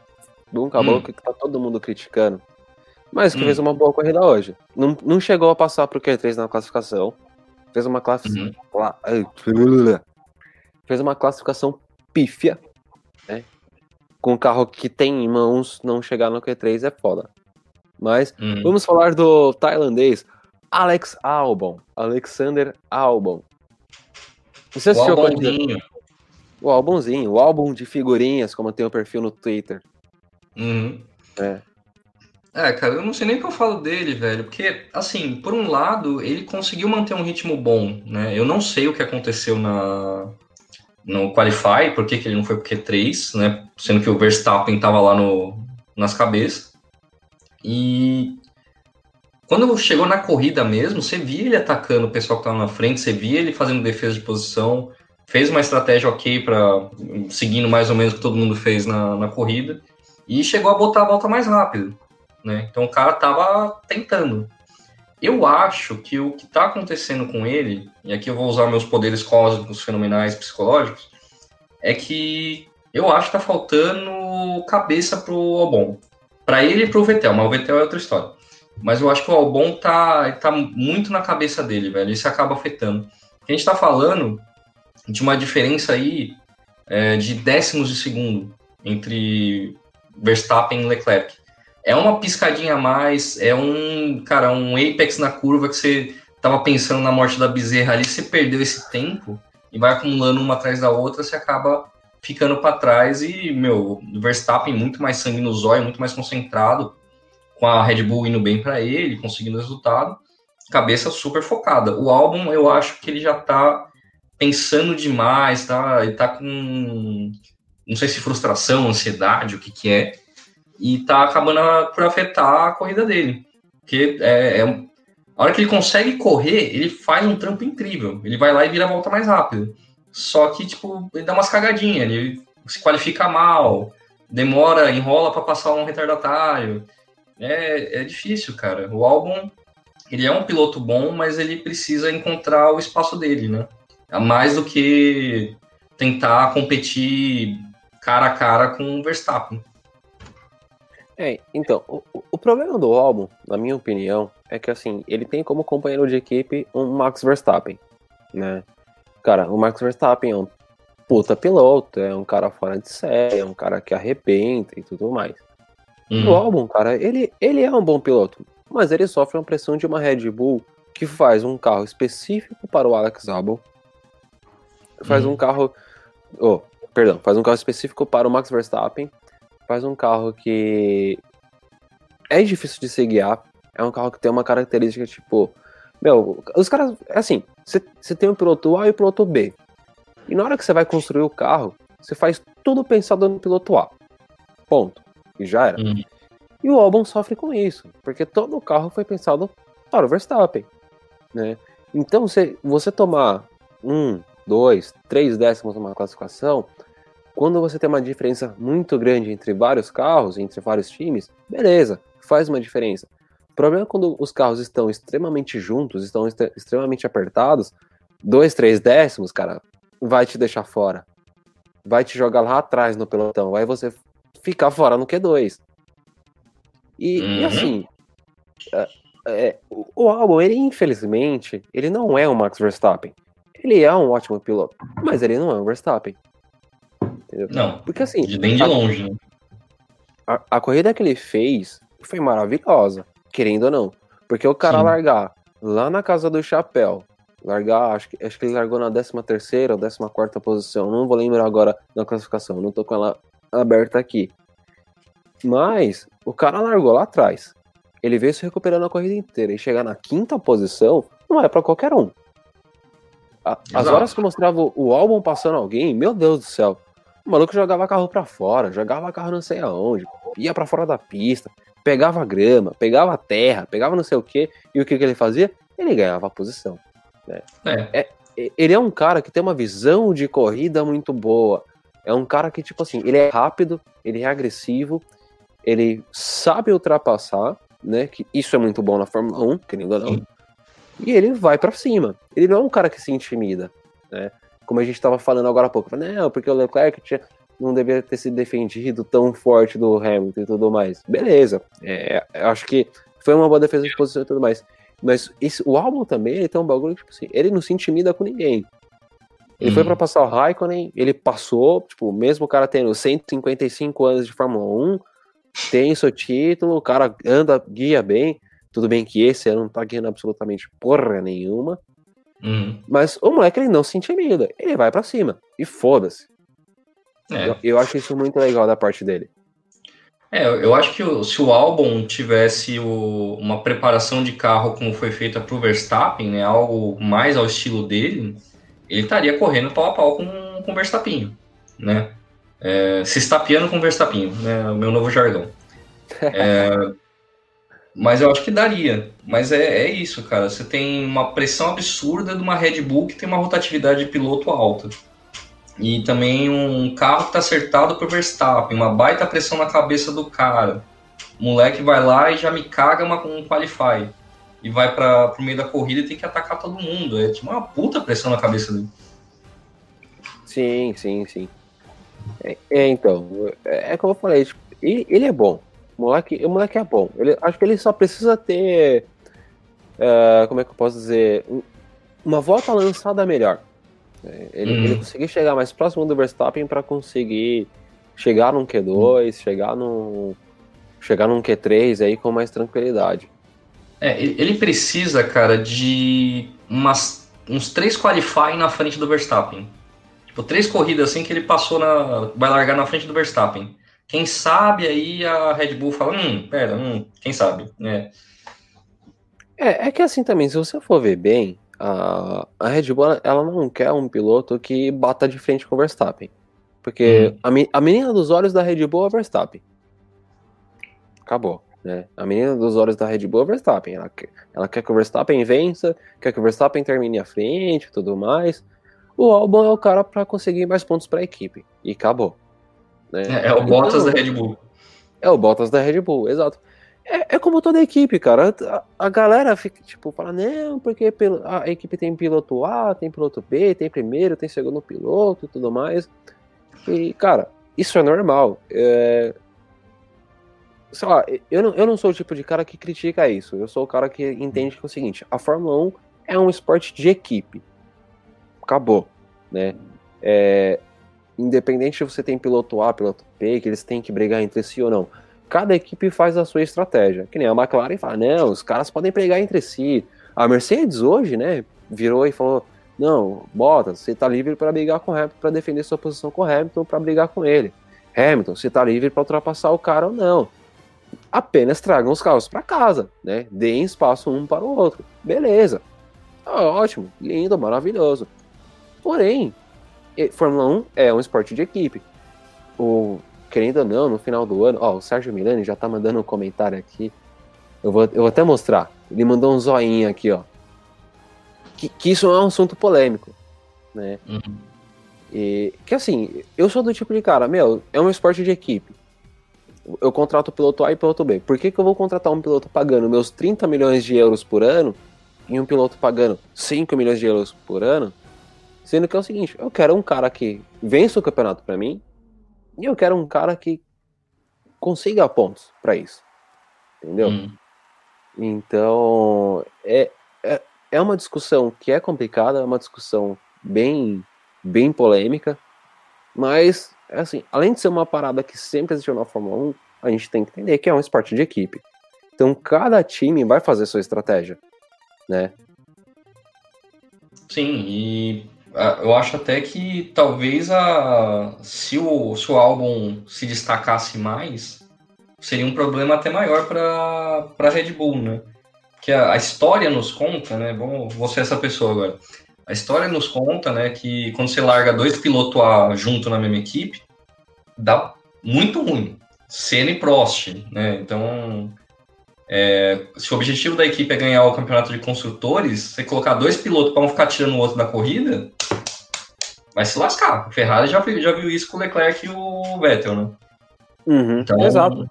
De um caboclo hum. que tá todo mundo criticando. Mas que hum. fez uma boa corrida hoje. Não, não chegou a passar pro Q3 na classificação. Fez uma classificação. Uhum. Fez uma classificação pífia. Né? Com o carro que tem em mãos, não chegar no Q3 é foda. Mas hum. vamos falar do tailandês Alex Albon. Alexander Albon. Você assistiu o álbumzinho. O álbumzinho, o álbum de figurinhas, como tem o perfil no Twitter. Uhum. É. É, cara, eu não sei nem o que eu falo dele, velho, porque, assim, por um lado, ele conseguiu manter um ritmo bom, né? Eu não sei o que aconteceu na, no Qualify, por que, ele não foi pro Q3, né? Sendo que o Verstappen tava lá no, nas cabeças. E quando chegou na corrida mesmo, você via ele atacando o pessoal que estava na frente, você via ele fazendo defesa de posição, fez uma estratégia ok para seguindo mais ou menos o que todo mundo fez na, na corrida e chegou a botar a volta mais rápido, né? Então o cara tava tentando. Eu acho que o que está acontecendo com ele, e aqui eu vou usar meus poderes cósmicos fenomenais psicológicos, é que eu acho que tá faltando cabeça pro Albon. Para ele e pro Vettel, mas o Vettel é outra história. Mas eu acho que o Albon tá, tá muito na cabeça dele, velho. Isso acaba afetando. A gente tá falando de uma diferença aí é, de décimos de segundo entre Verstappen e Leclerc. É uma piscadinha a mais, é um, cara, um apex na curva que você tava pensando na morte da bezerra ali, você perdeu esse tempo e vai acumulando uma atrás da outra, você acaba ficando para trás e, meu, Verstappen muito mais sangue no zóio, muito mais concentrado, com a Red Bull indo bem para ele, conseguindo resultado, cabeça super focada. O álbum, eu acho que ele já tá pensando demais, tá? Ele tá com não sei se frustração, ansiedade, o que que é, e tá acabando por afetar a corrida dele. Porque é, é, a hora que ele consegue correr, ele faz um trampo incrível. Ele vai lá e vira a volta mais rápido. Só que, tipo, ele dá umas cagadinhas, ele se qualifica mal, demora, enrola para passar um retardatário. É, é difícil, cara. O álbum, ele é um piloto bom, mas ele precisa encontrar o espaço dele, né? Mais do que tentar competir cara a cara com o Verstappen. É, então, o, o problema do álbum, na minha opinião, é que assim, ele tem como companheiro de equipe um Max Verstappen, né? Cara, o Max Verstappen é um puta piloto, é um cara fora de série, é um cara que arrebenta e tudo mais. Uhum. O álbum, cara, ele, ele é um bom piloto, mas ele sofre uma pressão de uma Red Bull que faz um carro específico para o Alex Albon, faz uhum. um carro, oh, perdão, faz um carro específico para o Max Verstappen, faz um carro que é difícil de se guiar, é um carro que tem uma característica tipo, meu, os caras, assim, você tem o piloto A e o piloto B, e na hora que você vai construir o carro, você faz tudo pensado no piloto A, ponto, e já era. Uhum. E o Albon sofre com isso, porque todo o carro foi pensado para o Verstappen, né? Então, se você tomar um, dois, três décimos numa classificação, quando você tem uma diferença muito grande entre vários carros, entre vários times, beleza, faz uma diferença. O problema é quando os carros estão extremamente juntos, estão extremamente apertados, dois, três décimos, cara, vai te deixar fora. Vai te jogar lá atrás no pelotão, vai você ficar fora no Q2. E, uhum. e assim, é, é, o álbum, ele infelizmente, ele não é o Max Verstappen. Ele é um ótimo piloto, mas ele não é um Verstappen. Entendeu? Não. Porque assim. De bem de a, longe, né? A, a, corrida que ele fez foi maravilhosa, querendo ou não. Porque o cara Sim. largar lá na casa do chapéu, largar, acho que, acho que ele largou na 13 terceira ou 14 quarta posição, não vou lembrar agora na classificação, não tô com ela aberta aqui. Mas o cara largou lá atrás. ele veio se recuperando a corrida inteira e chegar na quinta posição não é para qualquer um. A, as horas que mostrava o álbum passando alguém, meu Deus do céu. O maluco jogava carro para fora, jogava carro não sei aonde, ia para fora da pista, pegava grama, pegava terra, pegava não sei o que, e o que, que ele fazia? Ele ganhava a posição. Né? É. É, ele é um cara que tem uma visão de corrida muito boa. É um cara que, tipo assim, ele é rápido, ele é agressivo, ele sabe ultrapassar, né? Que isso é muito bom na Fórmula 1, querendo ou não. E ele vai para cima. Ele não é um cara que se intimida, né? Como a gente estava falando agora há pouco. Não, porque o Leclerc tinha, não deveria ter se defendido tão forte do Hamilton e tudo mais. Beleza. É, eu acho que foi uma boa defesa de posição e tudo mais. Mas esse, o álbum também, ele tem um bagulho, tipo assim, ele não se intimida com ninguém. Ele foi para passar o Raikkonen, ele passou, tipo, mesmo o cara tendo 155 anos de Fórmula 1, tem seu título, o cara anda, guia bem. Tudo bem que esse ano não tá guiando absolutamente porra nenhuma. Uhum. Mas o moleque ele não se intimida, ele vai para cima. E foda-se. É. Eu, eu, acho isso muito legal da parte dele. É, eu acho que o, se o álbum tivesse o, uma preparação de carro como foi feita pro Verstappen, né, algo mais ao estilo dele, ele estaria correndo pau a pau com, com o Verstappen, né? É, se estapeando com o Verstappen, né? O meu novo jargão. É, mas eu acho que daria. Mas é, é isso, cara. Você tem uma pressão absurda de uma Red Bull que tem uma rotatividade de piloto alta. E também um carro que está acertado por Verstappen, uma baita pressão na cabeça do cara. O moleque vai lá e já me caga uma, um qualify. E vai para o meio da corrida e tem que atacar todo mundo. É tipo uma puta pressão na cabeça dele. Sim, sim, sim. É, é então, é, é como eu falei, tipo, ele, ele, é bom. O moleque, o moleque é bom. Ele, acho que ele só precisa ter. Uh, como é que eu posso dizer? Uma volta lançada melhor. É, ele, hum. ele conseguir chegar mais próximo do Verstappen para conseguir chegar num Q2, hum. chegar num. chegar num Q3 aí com mais tranquilidade. É, ele precisa, cara, de umas, uns três qualifying na frente do Verstappen. Tipo, três corridas assim que ele passou na. vai largar na frente do Verstappen. Quem sabe aí a Red Bull fala, hum, pera, hum, quem sabe, né? É, é que assim também, se você for ver bem, a, a Red Bull ela não quer um piloto que bata de frente com o Verstappen. Porque hum. a, a menina dos olhos da Red Bull é o Verstappen. Acabou. Né? A menina dos olhos da Red Bull é o Verstappen. Ela, ela quer que o Verstappen vença, quer que o Verstappen termine à frente e tudo mais o Albon é o cara para conseguir mais pontos para a equipe. E acabou. Né? É, é, o Bottas então, da Red Bull. É o Bottas da Red Bull, exato. É, é como toda a equipe, cara. A, a, galera fica, tipo, fala, não, porque a equipe tem piloto A, tem piloto B, tem primeiro, tem segundo piloto e tudo mais. E, cara, isso é normal. É... Sei lá, eu não, eu não sou o tipo de cara que critica isso. Eu sou o cara que entende que é o seguinte: a Fórmula 1 é um esporte de equipe acabou, né? É, independente se você tem piloto A, piloto B, que eles têm que brigar entre si ou não. Cada equipe faz a sua estratégia. Que nem a McLaren fala, não, os caras podem brigar entre si. A Mercedes hoje, né, virou e falou, não, Bottas, você tá livre para brigar com o Hamilton, para defender sua posição com o Hamilton, para brigar com ele. Hamilton, você tá livre para ultrapassar o cara ou não. Apenas tragam os carros para casa, né? Deem espaço um para o outro. Beleza. Ótimo, lindo, maravilhoso. Porém, Fórmula 1 é um esporte de equipe. O, querendo ou não, no final do ano, ó, o Sérgio Milani já tá mandando um comentário aqui. Eu vou, eu vou até mostrar. Ele mandou um zoinho aqui, ó. Que, que isso é um assunto polêmico, né? Uhum. E, que assim, eu sou do tipo de cara, meu, é um esporte de equipe. Eu contrato o piloto A e piloto B. Por que, que eu vou contratar um piloto pagando meus 30 milhões de euros por ano e um piloto pagando 5 milhões de euros por ano Sendo que é o seguinte, eu quero um cara que vença o campeonato para mim e eu quero um cara que consiga pontos para isso. Entendeu? Hum. Então, é, é, é uma discussão que é complicada, é uma discussão bem, bem polêmica, mas, assim, além de ser uma parada que sempre existiu na Fórmula 1, a gente tem que entender que é um esporte de equipe. Então, cada time vai fazer sua estratégia, né? Sim, e eu acho até que talvez a, se, o, se o álbum se destacasse mais, seria um problema até maior para a Red Bull, né? Que a, a, história nos conta, né? Vou ser essa pessoa agora. A história nos conta, né, que quando você larga dois pilotos a, junto na mesma equipe, dá muito ruim. Senna e Prost, né? Então, é, se o objetivo da equipe é ganhar o campeonato de construtores, você colocar dois pilotos para um ficar tirando o outro da corrida, vai se lascar. O Ferrari já, já viu isso com o Leclerc e o Vettel, né? Uhum, então, exato.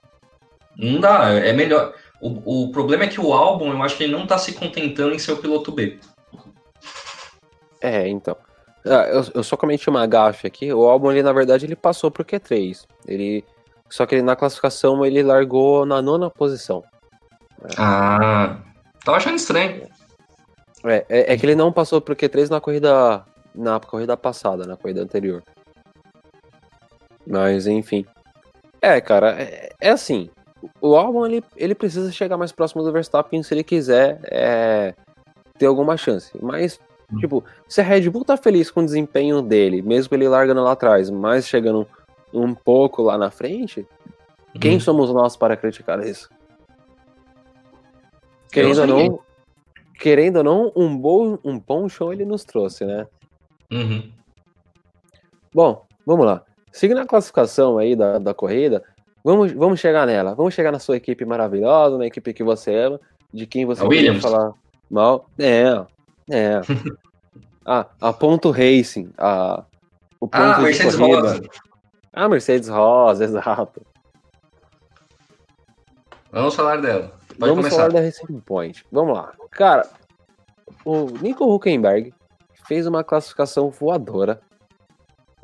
Não dá, é melhor. O, o problema é que o álbum, eu acho que ele não tá se contentando em ser o piloto B. É, então. Ah, eu, eu só comentei uma gafe aqui. O álbum, ele, na verdade, ele passou pro Q3. Ele. Só que ele, na classificação ele largou na nona posição. Ah, tava achando estranho. É, é, é, que ele não passou pro Q3 na corrida. Na corrida passada, na corrida anterior. Mas, enfim. É, cara, é, é assim. O álbum ele, ele precisa chegar mais próximo do Verstappen se ele quiser é, ter alguma chance. Mas, hum. tipo, se a Red Bull tá feliz com o desempenho dele, mesmo ele largando lá atrás, mas chegando um pouco lá na frente, quem uhum. somos nós para criticar isso? Querendo ou não, querendo ou não, um bom, um bom show ele nos trouxe, né? Uhum. Bom, vamos lá. Seguindo a classificação aí da, da corrida, vamos, vamos chegar nela. Vamos chegar na sua equipe maravilhosa, na equipe que você ama, de quem você quer falar mal. É, é. ah, a Ponto Racing, a, o ponto ah, Mercedes corrida. Rosa. Ah, Mercedes Rosa, exato. Vamos falar dela. Pode Vamos começar. falar da Racing Point. Vamos lá. Cara, o Nico Huckenberg fez uma classificação voadora.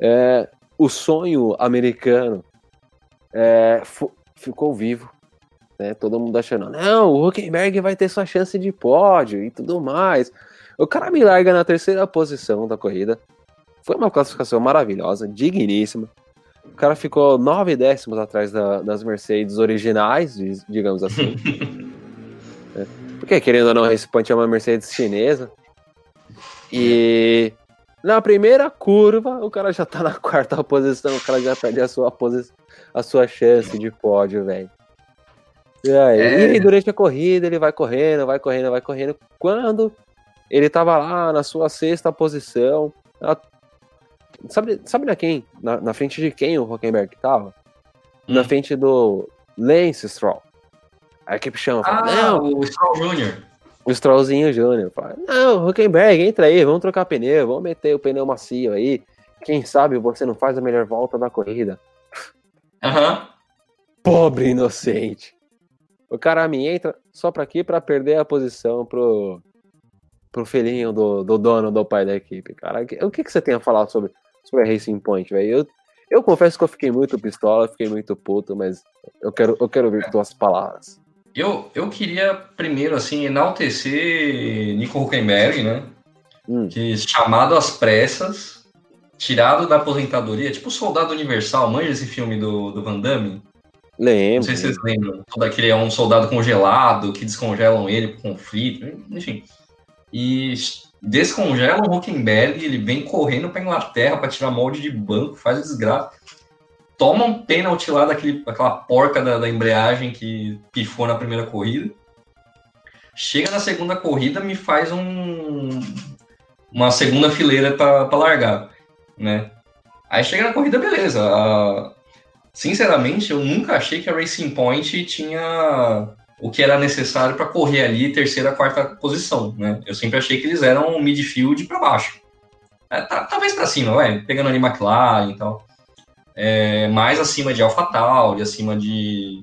É, o sonho americano é, ficou vivo. Né? Todo mundo achando, não, o Huckenberg vai ter sua chance de pódio e tudo mais. O cara me larga na terceira posição da corrida. Foi uma classificação maravilhosa, digníssima. O cara ficou nove décimos atrás da, das Mercedes originais, digamos assim. é. Porque, querendo ou não, esse Point é uma Mercedes chinesa. E na primeira curva, o cara já tá na quarta posição, o cara já perde a sua, posi a sua chance de pódio, velho. E aí, é. e durante a corrida, ele vai correndo, vai correndo, vai correndo. Quando ele tava lá na sua sexta posição, sabe, sabe na quem? Na, na, frente de quem o Rockenberg tava? Hum. Na frente do Lance Stroll. A equipe chama, fala, ah, não, o Stroll Jr. O Strollzinho Júnior fala: Não, Huckenberg, entra aí, vamos trocar pneu, vamos meter o pneu macio aí. Quem sabe você não faz a melhor volta da corrida. Aham. Uhum. Pobre inocente. O cara me entra só pra quê? Pra perder a posição pro, pro filhinho do, do dono do pai da equipe, cara. O que, que você tem a falar sobre, sobre a Racing Point, velho? Eu, eu confesso que eu fiquei muito pistola, fiquei muito puto, mas eu quero, eu quero ouvir tuas palavras. Eu, eu queria primeiro assim enaltecer Nico Huckenberg, né? Hum. Que chamado às pressas, tirado da aposentadoria, tipo Soldado Universal, manja esse filme do, do Van Damme? Lembro. Não sei se vocês lembram. Todo aquele é um soldado congelado que descongelam ele por conflito, enfim. E descongelam o Huckenberg, ele vem correndo para Inglaterra para tirar molde de banco, faz desgraça toma um pênalti lá daquele, daquela porca da, da, embreagem que pifou na primeira corrida. Chega na segunda corrida, me faz um, uma segunda fileira para largar, né? Aí chega na corrida, beleza. Uh, sinceramente, eu nunca achei que a Racing Point tinha o que era necessário para correr ali terceira, quarta posição, né? Eu sempre achei que eles eram midfield para baixo. É, tá, talvez para cima, vai, pegando ali McLaren e tal é, mais acima de AlphaTauri, acima de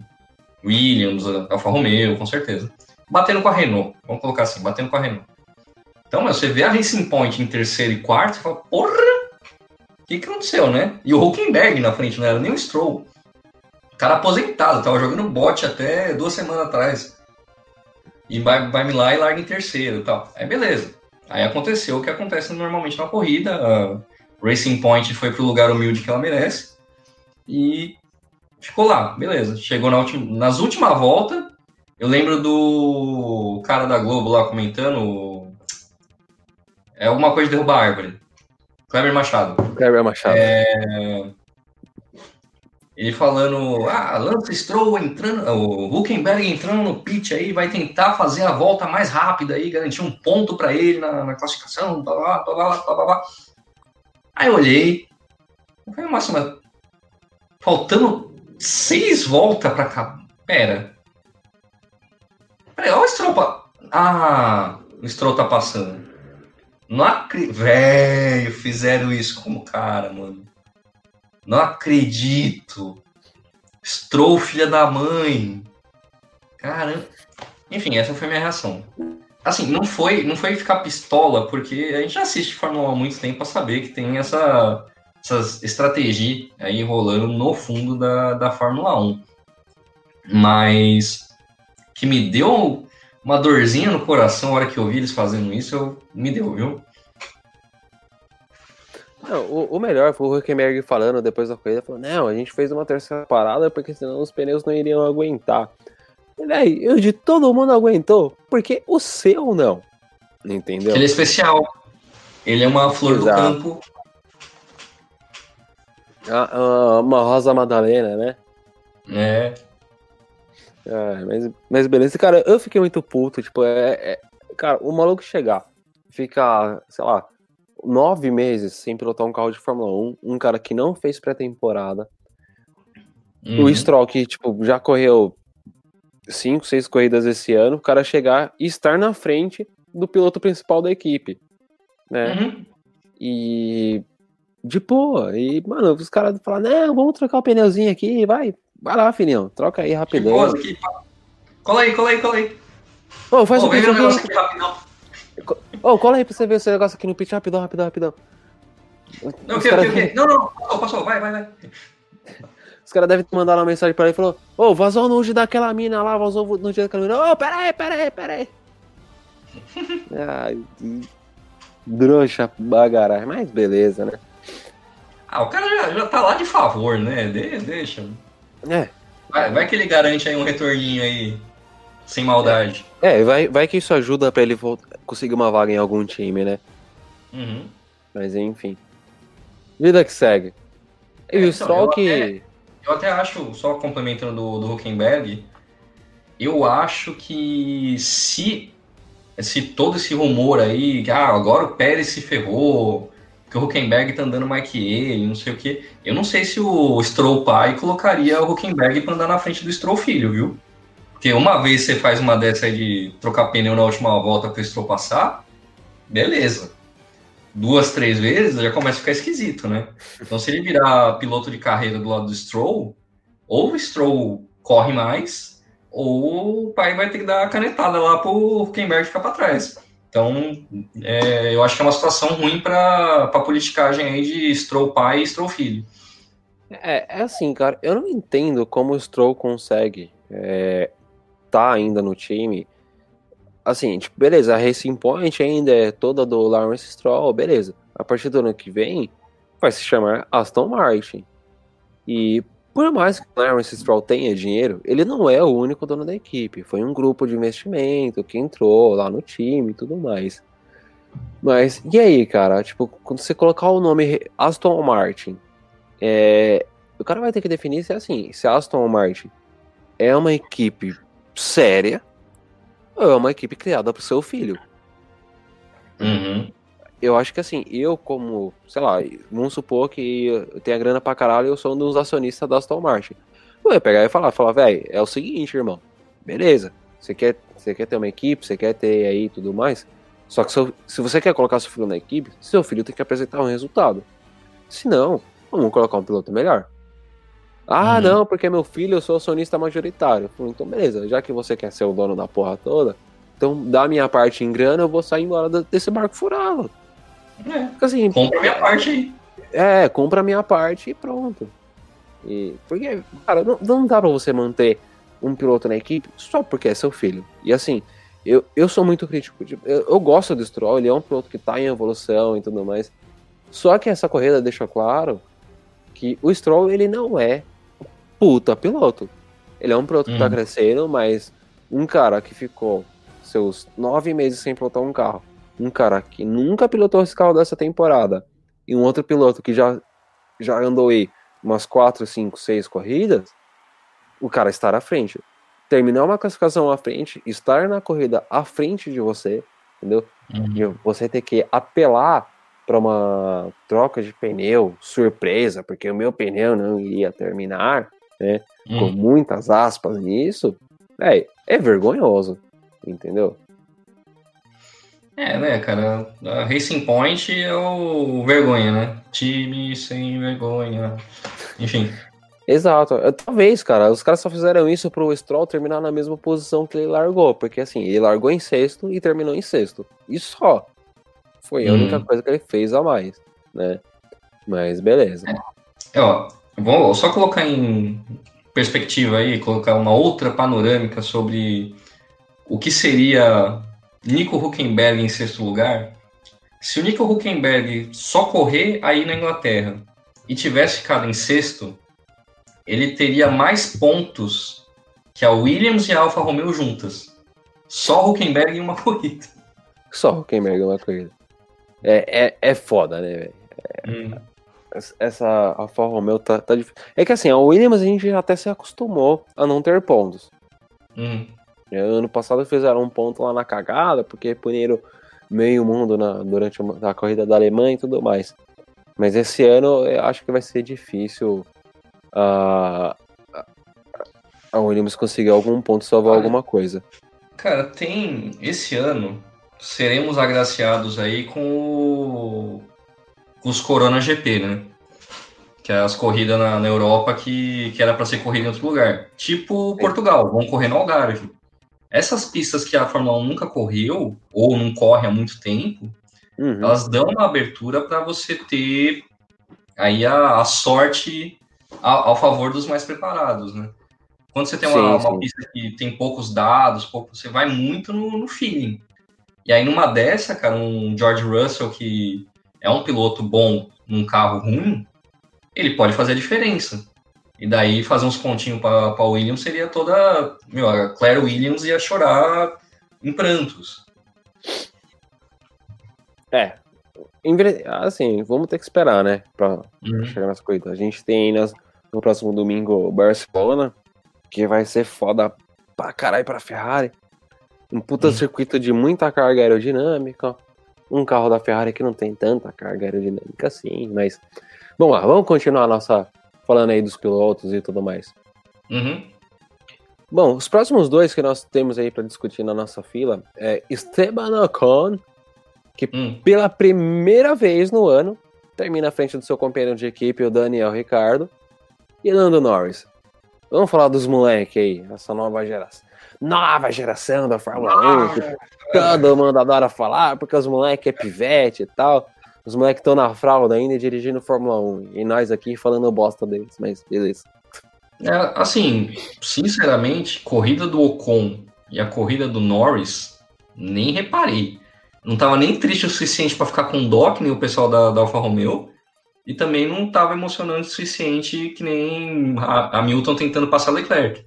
Williams, Alfa Romeo, com certeza. Batendo com a Renault, vamos colocar assim, batendo com a Renault. Então, meu, você vê a Racing Point em terceiro e quarto, você fala, porra, o que, que aconteceu, né? E o Huckenberg na frente, não era nem o Stroll. O cara aposentado, tava jogando bot até duas semanas atrás. E vai, vai me lá e larga em terceiro e tal. Aí beleza. Aí aconteceu o que acontece normalmente na corrida. A Racing Point foi pro lugar humilde que ela merece e ficou lá, beleza. Chegou na última, nas últimas voltas, eu lembro do cara da Globo lá comentando. É alguma coisa de derrubar árvore. Kleber Machado. Kleber Machado. É... Ele falando, ah, Lance Stroll entrando, o Huckenberg entrando no pit aí, vai tentar fazer a volta mais rápida aí, garantir um ponto para ele na, na, classificação, blá, blá, blá, blá, blá, blá. Aí eu olhei, falei, nossa, mas faltando seis voltas para cá. Pera. Pera, olha o Stroll. Pa... Ah, o Stroll tá passando. Não acredito. Velho, fizeram isso como cara, mano. Não acredito. Stroll, filha da mãe. Caramba. Enfim, essa foi minha reação. Assim, não foi, não foi ficar pistola, porque a gente já assiste Fórmula 1 há muito tempo para saber que tem essa, essas estratégia aí rolando no fundo da, da Fórmula 1. Mas que me deu uma dorzinha no coração na hora que eu vi eles fazendo isso, eu, me deu, viu? Não, o, o, melhor foi o Huckenberg falando depois da corrida, falou, não, a gente fez uma terceira parada porque senão os pneus não iriam aguentar. E aí, eu de todo mundo aguentou, porque o seu não. Entendeu? Ele é especial. Ele é uma flor Exato. do campo. Ah, ah, uma rosa madalena, né? É. É, mas, mas beleza, cara, eu fiquei muito puto, tipo, é, é, Cara, o maluco chegar, ficar, sei lá, nove meses sem pilotar um carro de Fórmula 1, um cara que não fez pré-temporada. Uhum. O Stroll, que, tipo, já correu cinco, seis corridas esse ano, o cara chegar e estar na frente do piloto principal da equipe, né? Uhum. E de boa. E, mano, os caras falam, não, vamos trocar o pneuzinho aqui, vai, Vai lá, filhinho. Troca aí rapidão. Aqui. Cola aí, cola aí, cola aí. Ô, faz Ô, um pitch aqui rapidão. Ô, cola aí pra você ver esse negócio aqui no pitch rapidão, rapidão, rapidão. Não, o que, o que, Não, não, passou, passou, vai, vai, vai. Os caras devem mandar uma mensagem pra ele e falou: Ô, vazou o nude daquela mina lá, vazou o nude daquela mina. Ô, pera aí, pera aí, pera aí. Ai, droxa bagaragem, mas beleza, né? Ah, o cara já, já tá lá de favor, né? De, deixa. É. Vai, vai que ele garante aí um retorninho aí, sem maldade. É, vai, vai que isso ajuda pra ele voltar, conseguir uma vaga em algum time, né? Uhum. Mas enfim. Vida que segue. E é, o então, Stroll que. Até, eu até acho, só complementando do, do Huckenberg, eu acho que se, se todo esse rumor aí, que ah, agora o Pérez se ferrou, que o Huckenberg tá andando mais que ele, não sei o que. Eu não sei se o Stroll pai colocaria o Huckenberg para andar na frente do Stroll filho, viu? Porque uma vez você faz uma dessa de trocar pneu na última volta para o Stroll passar, beleza. Duas, três vezes já começa a ficar esquisito, né? Então se ele virar piloto de carreira do lado do Stroll, ou o Stroll corre mais, ou o pai vai ter que dar a canetada lá pro Huckenberg ficar para trás. Então, é, eu acho que é uma situação ruim para a politicagem aí de Stroll pai e Stroll filho. É, é assim, cara, eu não entendo como o Stroll consegue é, tá ainda no time. Assim, tipo, beleza, a Racing Point ainda é toda do Lawrence Stroll, beleza. A partir do ano que vem, vai se chamar Aston Martin. E por mais que o Lawrence Stroll tenha dinheiro, ele não é o único dono da equipe. Foi um grupo de investimento que entrou lá no time e tudo mais. Mas, e aí, cara? Tipo, quando você colocar o nome Aston Martin, é, o cara vai ter que definir se é assim, se Aston Martin é uma equipe séria ou é uma equipe criada pro seu filho. Uhum eu acho que assim, eu como, sei lá, vamos supor que eu tenha grana pra caralho e eu sou um dos acionistas da Aston Martin. Eu ia pegar e falar, falar, velho, é o seguinte, irmão, beleza, você quer, você quer ter uma equipe, você quer ter aí tudo mais, só que se, se você quer colocar seu filho na equipe, seu filho tem que apresentar um resultado. Se não, vamos colocar um piloto melhor. Ah, uhum. não, porque meu filho, eu sou acionista majoritário. Então, beleza, já que você quer ser o dono da porra toda, então dá minha parte em grana, eu vou sair embora desse barco furado. É, assim, compra a minha parte aí. É, compra a minha parte e pronto. E, porque, cara, não, não dá pra você manter um piloto na equipe só porque é seu filho. E assim, eu, eu sou muito crítico. Tipo, eu, eu, gosto do Stroll, ele é um piloto que tá em evolução e tudo mais. Só que essa corrida deixa claro que o Stroll, ele não é puta piloto. Ele é um piloto que tá hum. crescendo, mas um cara que ficou seus nove meses sem pilotar um carro um cara que nunca pilotou esse carro dessa temporada e um outro piloto que já, já andou aí umas 4, 5, 6 corridas, o cara estar à frente. Terminar uma classificação à frente, estar na corrida à frente de você, entendeu? Uhum. Você ter que apelar para uma troca de pneu surpresa, porque o meu pneu não ia terminar, né? Uhum. Com muitas aspas nisso, é, é vergonhoso, entendeu? É, né, cara? A Racing Point é o vergonha, né? Time sem vergonha. Enfim. Exato. Talvez, cara, os caras só fizeram isso pro Stroll terminar na mesma posição que ele largou, porque assim, ele largou em sexto e terminou em sexto. E só. Foi a hum. única coisa que ele fez a mais, né? Mas beleza. É, ó, vou só colocar em perspectiva aí, colocar uma outra panorâmica sobre o que seria Nico Huckenberg em sexto lugar, se o Nico Huckenberg só correr aí na Inglaterra e tivesse ficado em sexto, ele teria mais pontos que a Williams e a Alfa Romeo juntas. Só Huckenberg em uma corrida. Só Huckenberg em uma corrida. É, é, é foda, né, velho? É, hum. Essa Alfa Romeo tá, tá difícil. É que assim, a Williams a gente até se acostumou a não ter pontos. Hum. É, ano passado fizeram um ponto lá na cagada, porque puniram meio mundo na, durante a corrida da Alemanha e tudo mais. Mas esse ano eu acho que vai ser difícil a, a Williams conseguir algum ponto salvar Olha, alguma coisa. Cara, tem. Esse ano seremos agraciados aí com, o, com os Corona GP, né? Que é as corridas na, na Europa que, que era para ser corrida em outro lugar. Tipo Portugal, vão correr no Algarve. Essas pistas que a Fórmula 1 nunca correu, ou não corre há muito tempo, uhum. elas dão uma abertura para você ter aí a, a sorte ao, ao, favor dos mais preparados, né? Quando você tem uma, sim, uma pista que tem poucos dados, pouco, você vai muito no, no feeling. E aí numa dessa, cara, um George Russell que é um piloto bom num carro ruim, ele pode fazer a diferença. E daí fazer uns pontinhos para Williams seria toda. Meu, a Claire Williams ia chorar em prantos. É. Assim, vamos ter que esperar, né? Pra uhum. chegar nas corridas. A gente tem nas, no próximo domingo Barcelona, que vai ser foda pra caralho pra Ferrari. Um puta uhum. circuito de muita carga aerodinâmica. Um carro da Ferrari que não tem tanta carga aerodinâmica assim, mas. Vamos lá, vamos continuar a nossa falando aí dos pilotos e tudo mais. Uhum. Bom, os próximos dois que nós temos aí para discutir na nossa fila é Esteban Ocon, que hum. pela primeira vez no ano termina à frente do seu companheiro de equipe, o Daniel Ricardo, e Lando Norris. Vamos falar dos moleques aí, essa nova geração. Nova geração da Fórmula 1, que todo mundo adora falar, porque os moleques é pivete e tal. Os moleques estão na fralda ainda dirigindo Fórmula 1. E nós aqui falando bosta deles, mas beleza. É, assim, sinceramente, corrida do Ocon e a corrida do Norris, nem reparei. Não tava nem triste o suficiente para ficar com dó, que nem o pessoal da, da Alfa Romeo. E também não tava emocionante o suficiente que nem a, a Milton tentando passar Leclerc.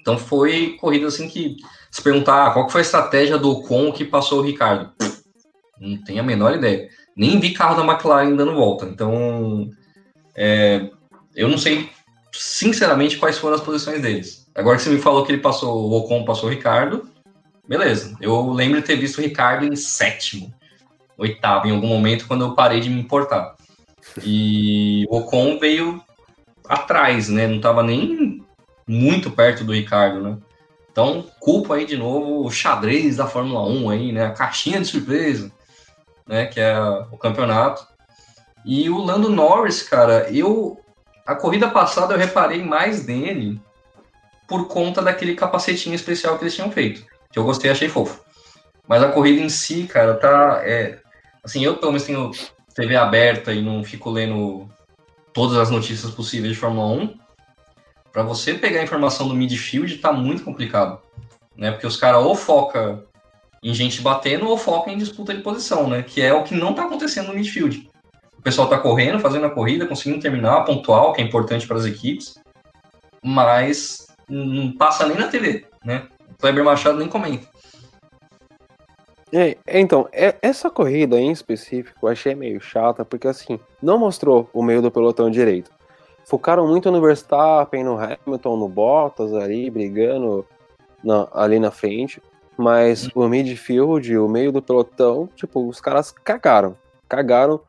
Então foi corrida assim que se perguntar ah, qual que foi a estratégia do Ocon que passou o Ricardo. Não tenho a menor ideia nem vi carro da McLaren dando volta. Então, é, eu não sei, sinceramente, quais foram as posições deles. Agora que você me falou que ele passou, o Ocon passou o Ricardo, beleza. Eu lembro de ter visto o Ricardo em sétimo, oitavo, em algum momento, quando eu parei de me importar. E o Ocon veio atrás, né? Não estava nem muito perto do Ricardo, né? Então, culpa aí de novo o xadrez da Fórmula 1 aí, né? A caixinha de surpresa né? Que é o campeonato. E o Lando Norris, cara, eu. A corrida passada eu reparei mais nele por conta daquele capacetinho especial que eles tinham feito. Que eu gostei achei fofo. Mas a corrida em si, cara, tá. É, assim, eu pelo menos tenho TV aberta e não fico lendo todas as notícias possíveis de Fórmula 1. Para você pegar a informação do midfield tá muito complicado. Né? Porque os caras ou foca em gente batendo ou foca em disputa de posição, né? Que é o que não está acontecendo no midfield. O pessoal está correndo, fazendo a corrida, conseguindo terminar, pontual, que é importante para as equipes, mas não passa nem na TV, né? O Kleber Machado nem comenta. Então, é, essa corrida em específico eu achei meio chata, porque assim, não mostrou o meio do pelotão direito. focaram muito no Verstappen, no Hamilton, no Bottas ali, brigando na, ali na frente. Mas o midfield, o meio do pelotão, tipo, os caras cagaram. Cagaram,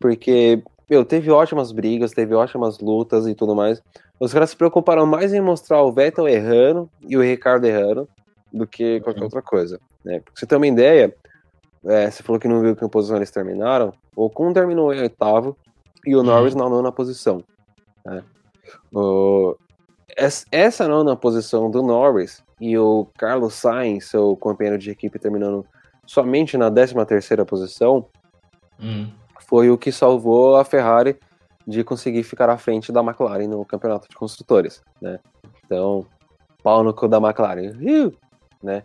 porque, meu, teve ótimas brigas, teve ótimas lutas e tudo mais. Os caras se preocuparam mais em mostrar o Vettel errando e o Ricardo errando do que qualquer outra coisa. Né? Pra você ter uma ideia, é, você falou que não viu que posição eles terminaram. O Ocon terminou em oitavo e o Norris na nona posição. Né? O, essa nona posição do Norris e o Carlos Sainz, seu companheiro de equipe, terminando somente na 13 terceira posição, hum. foi o que salvou a Ferrari de conseguir ficar à frente da McLaren no campeonato de construtores, né? Então, pau no cu da McLaren, né?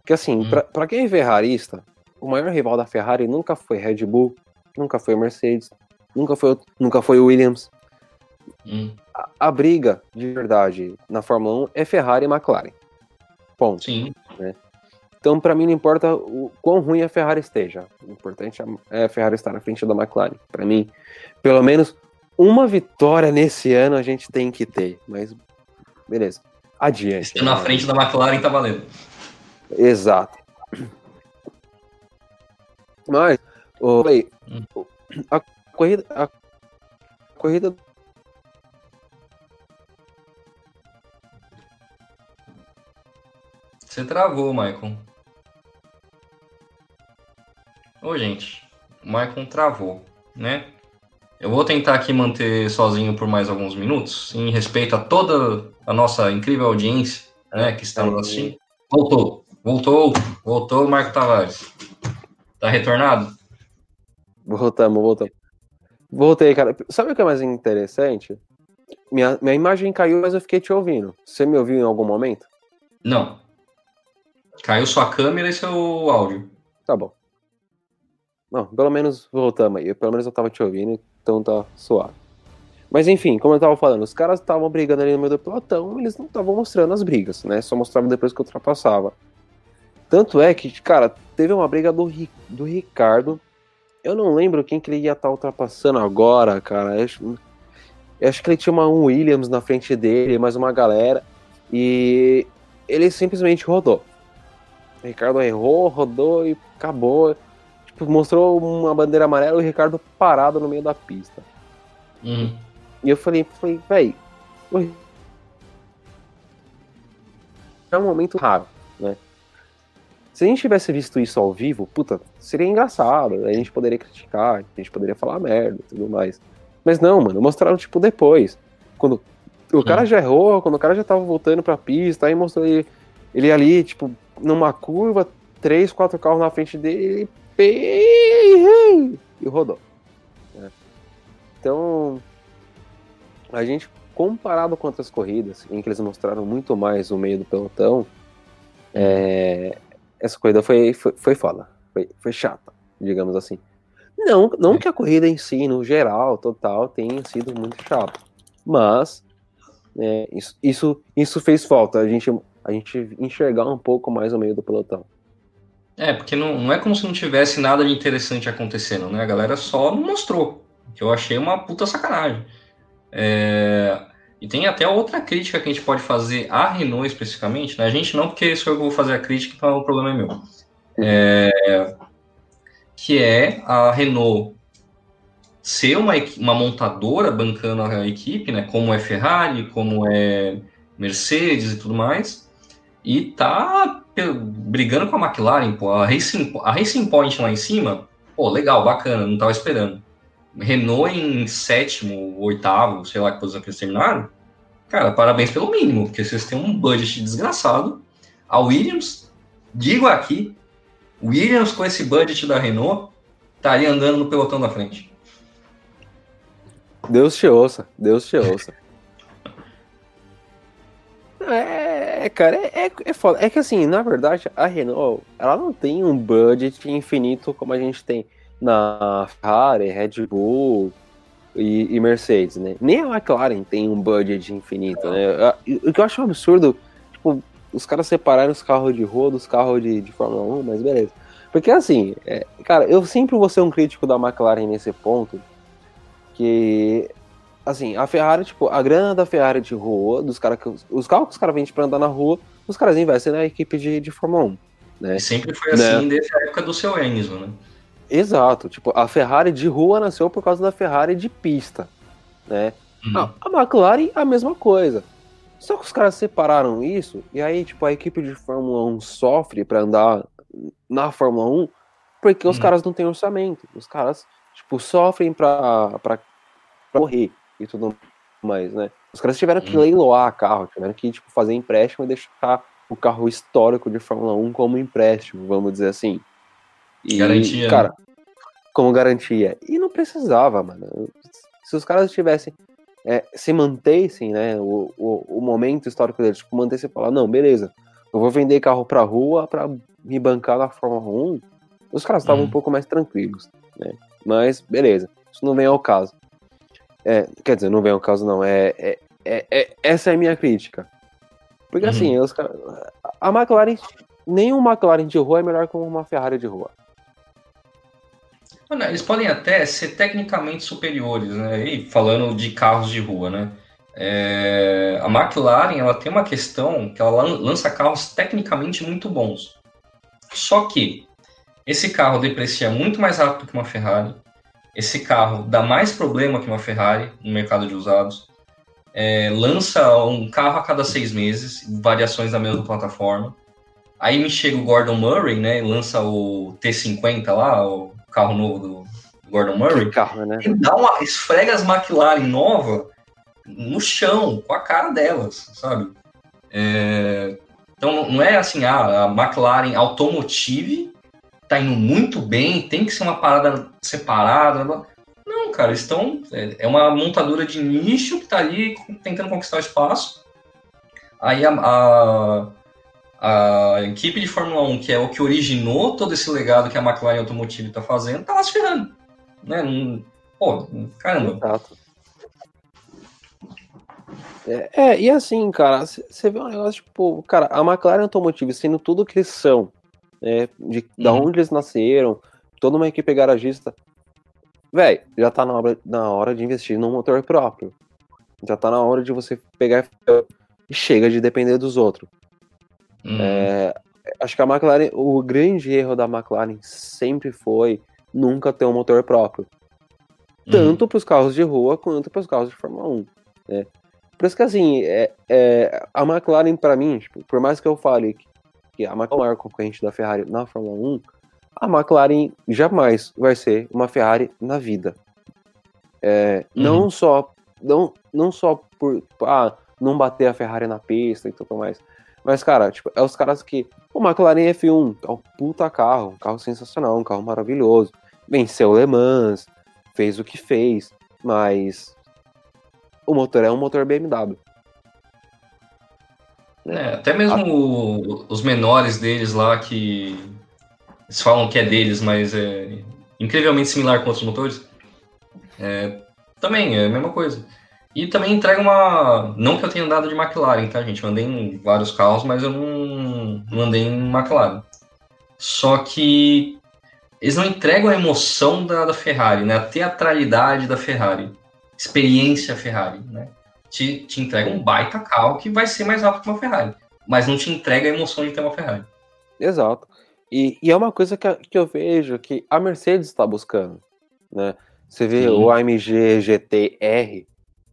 Porque assim, hum. para quem é ferrarista, o maior rival da Ferrari nunca foi Red Bull, nunca foi Mercedes, nunca foi, nunca foi Williams. Hum. A, a, briga de verdade na Fórmula 1 é Ferrari e McLaren. Ponto. Sim. Né? Então, para mim, não importa o quão ruim a Ferrari esteja. O importante é a Ferrari estar na frente da McLaren. Para mim, pelo menos uma vitória nesse ano a gente tem que ter. Mas, beleza. Adiante. Estando na frente da McLaren tá valendo. Exato. Mas, oh, a corrida, a corrida Você travou, Michael. Ô, gente, o Michael travou, né? Eu vou tentar aqui manter sozinho por mais alguns minutos, em respeito a toda a nossa incrível audiência, né, que está nos assistindo. Voltou, voltou, voltou, Marco Tavares. Tá retornado? Voltamos, voltamos. Voltei, cara. Sabe o que é mais interessante? Minha, minha imagem caiu, mas eu fiquei te ouvindo. Você me ouviu em algum momento? Não. Caiu sua câmera e seu áudio. Tá bom. Não, pelo menos voltamos aí. Pelo menos eu tava te ouvindo, então tá suave. Mas enfim, como eu tava falando, os caras estavam brigando ali no meio do pelotão, eles não estavam mostrando as brigas, né? Só mostravam depois que ultrapassava. Tanto é que, cara, teve uma briga do, do Ricardo. Eu não lembro quem que ele ia estar tá ultrapassando agora, cara. Eu acho, eu acho que ele tinha uma um Williams na frente dele, mais uma galera. E ele simplesmente rodou. Ricardo errou, rodou e acabou. Tipo, mostrou uma bandeira amarela e o Ricardo parado no meio da pista. Uhum. E eu falei, falei, véi, é um momento raro, né? Se a gente tivesse visto isso ao vivo, puta, seria engraçado. A gente poderia criticar, a gente poderia falar merda e tudo mais. Mas não, mano, mostraram, tipo, depois. Quando o cara já errou, quando o cara já tava voltando pra pista, aí mostrou ele, ele ali, tipo, numa curva, três, quatro carros na frente dele, e rodou. Né? Então, a gente, comparado com outras corridas, em que eles mostraram muito mais o meio do pelotão, é, essa corrida foi, foi, foi foda, foi, foi chata, digamos assim. Não, não que a corrida em si, no geral, total, tenha sido muito chata, mas é, isso, isso, isso fez falta. A gente a gente enxergar um pouco mais o meio do pelotão. É, porque não, não é como se não tivesse nada de interessante acontecendo, né? A galera só não mostrou, que eu achei uma puta sacanagem. É... E tem até outra crítica que a gente pode fazer à Renault especificamente, né? A gente não, porque isso eu vou fazer a crítica, então o problema é meu. É... Que é a Renault ser uma, uma montadora bancando a equipe, né? Como é Ferrari, como é Mercedes e tudo mais, e tá brigando com a McLaren, pô, a Racing, a Racing Point lá em cima, pô, legal, bacana, não tava esperando. Renault em sétimo, oitavo, sei lá que posição que eles terminaram, cara, parabéns pelo mínimo, porque vocês têm um budget desgraçado. A Williams, digo aqui, Williams com esse budget da Renault, estaria andando no pelotão da frente. Deus te ouça, Deus te ouça. É, cara, é, é, é foda. É que assim, na verdade, a Renault, ela não tem um budget infinito como a gente tem na Ferrari, Red Bull e, e Mercedes, né? Nem a McLaren tem um budget infinito, né? O que eu acho um absurdo, tipo, os caras separarem os carros de rua dos carros de, de Fórmula 1, mas beleza. Porque assim, é, cara, eu sempre vou ser um crítico da McLaren nesse ponto, que assim, a Ferrari, tipo, a grana da Ferrari de rua, dos caras que. Os carros que os caras vendem pra andar na rua, os caras investem na equipe de, de Fórmula 1. Né? E sempre foi assim né? desde a época do seu Enzo, né? Exato, tipo, a Ferrari de rua nasceu por causa da Ferrari de pista, né? Uhum. A, a McLaren, a mesma coisa. Só que os caras separaram isso, e aí, tipo, a equipe de Fórmula 1 sofre para andar na Fórmula 1 porque os uhum. caras não têm orçamento. Os caras, tipo, sofrem pra, pra, pra morrer e tudo mais, né? Os caras tiveram que uhum. leiloar carro, tiveram que, tipo, fazer empréstimo e deixar o carro histórico de Fórmula 1 como empréstimo, vamos dizer assim. E, garantia. Né? Cara, como garantia. E não precisava, mano. Se os caras tivessem. É, se mantessem, né, o, o, o, momento histórico deles, tipo, mantessem e falar, não, beleza, eu vou vender carro pra rua pra me bancar na Fórmula 1, os caras estavam uhum. um pouco mais tranquilos, né? Mas, beleza, isso não vem ao caso. É, quer dizer, não vem ao caso, não. É, é, é, é essa é a minha crítica. Porque, uhum. assim, os, a McLaren, nenhum McLaren de rua é melhor que uma Ferrari de rua. Eles podem até ser tecnicamente superiores, né? E falando de carros de rua, né? É... a McLaren ela tem uma questão que ela lança carros tecnicamente muito bons. Só que esse carro deprecia muito mais rápido que uma Ferrari. Esse carro dá mais problema que uma Ferrari no mercado de usados. É... lança um carro a cada seis meses, variações da mesma plataforma. Aí me chega o Gordon Murray, né? Lança o T50 lá, o carro novo do Gordon Murray, carro, né? dá uma, esfrega as McLaren nova no chão, com a cara delas, sabe? É, então não é assim, ah, a McLaren Automotive tá indo muito bem, tem que ser uma parada separada. Não, cara, estão. É, é uma montadora de nicho que tá ali tentando conquistar o espaço. Aí a, a a equipe de Fórmula 1, que é o que originou todo esse legado que a McLaren Automotive está fazendo, tá lá. Né? Pô, caramba. Exato. É, é, e assim, cara, você vê um negócio, tipo, cara, a McLaren Automotive sendo tudo que eles são, né, de uhum. da onde eles nasceram, toda uma equipe garagista, velho, já tá na hora, na hora de investir num motor próprio. Já tá na hora de você pegar e chega de depender dos outros. Uhum. É, acho que a McLaren, o grande erro da McLaren sempre foi nunca ter um motor próprio. Uhum. Tanto para os carros de rua quanto para os carros de Fórmula 1. Né? Por isso que assim, é, é a McLaren para mim, tipo, por mais que eu fale que, que a McLaren é o maior concorrente da Ferrari na Fórmula 1, a McLaren jamais vai ser uma Ferrari na vida. É, uhum. Não só não, não só por ah, não bater a Ferrari na pista e tudo mais, mas, cara, tipo, é os caras que. O McLaren F1 é um puta carro, um carro sensacional, um carro maravilhoso. Venceu Le Mans, fez o que fez, mas o motor é um motor BMW. É, até mesmo ah. os menores deles lá que eles falam que é deles, mas é incrivelmente similar com outros motores. É, também é a mesma coisa. E também entrega uma. Não que eu tenha andado de McLaren, tá, gente? Eu andei em vários carros, mas eu não, não andei em McLaren. Só que eles não entregam a emoção da, da Ferrari, né? A teatralidade da Ferrari. Experiência Ferrari, né? Te, te entrega um baita carro que vai ser mais rápido que uma Ferrari. Mas não te entrega a emoção de ter uma Ferrari. Exato. E, e é uma coisa que, que eu vejo que a Mercedes está buscando, né? Você vê Sim. o AMG GT-R,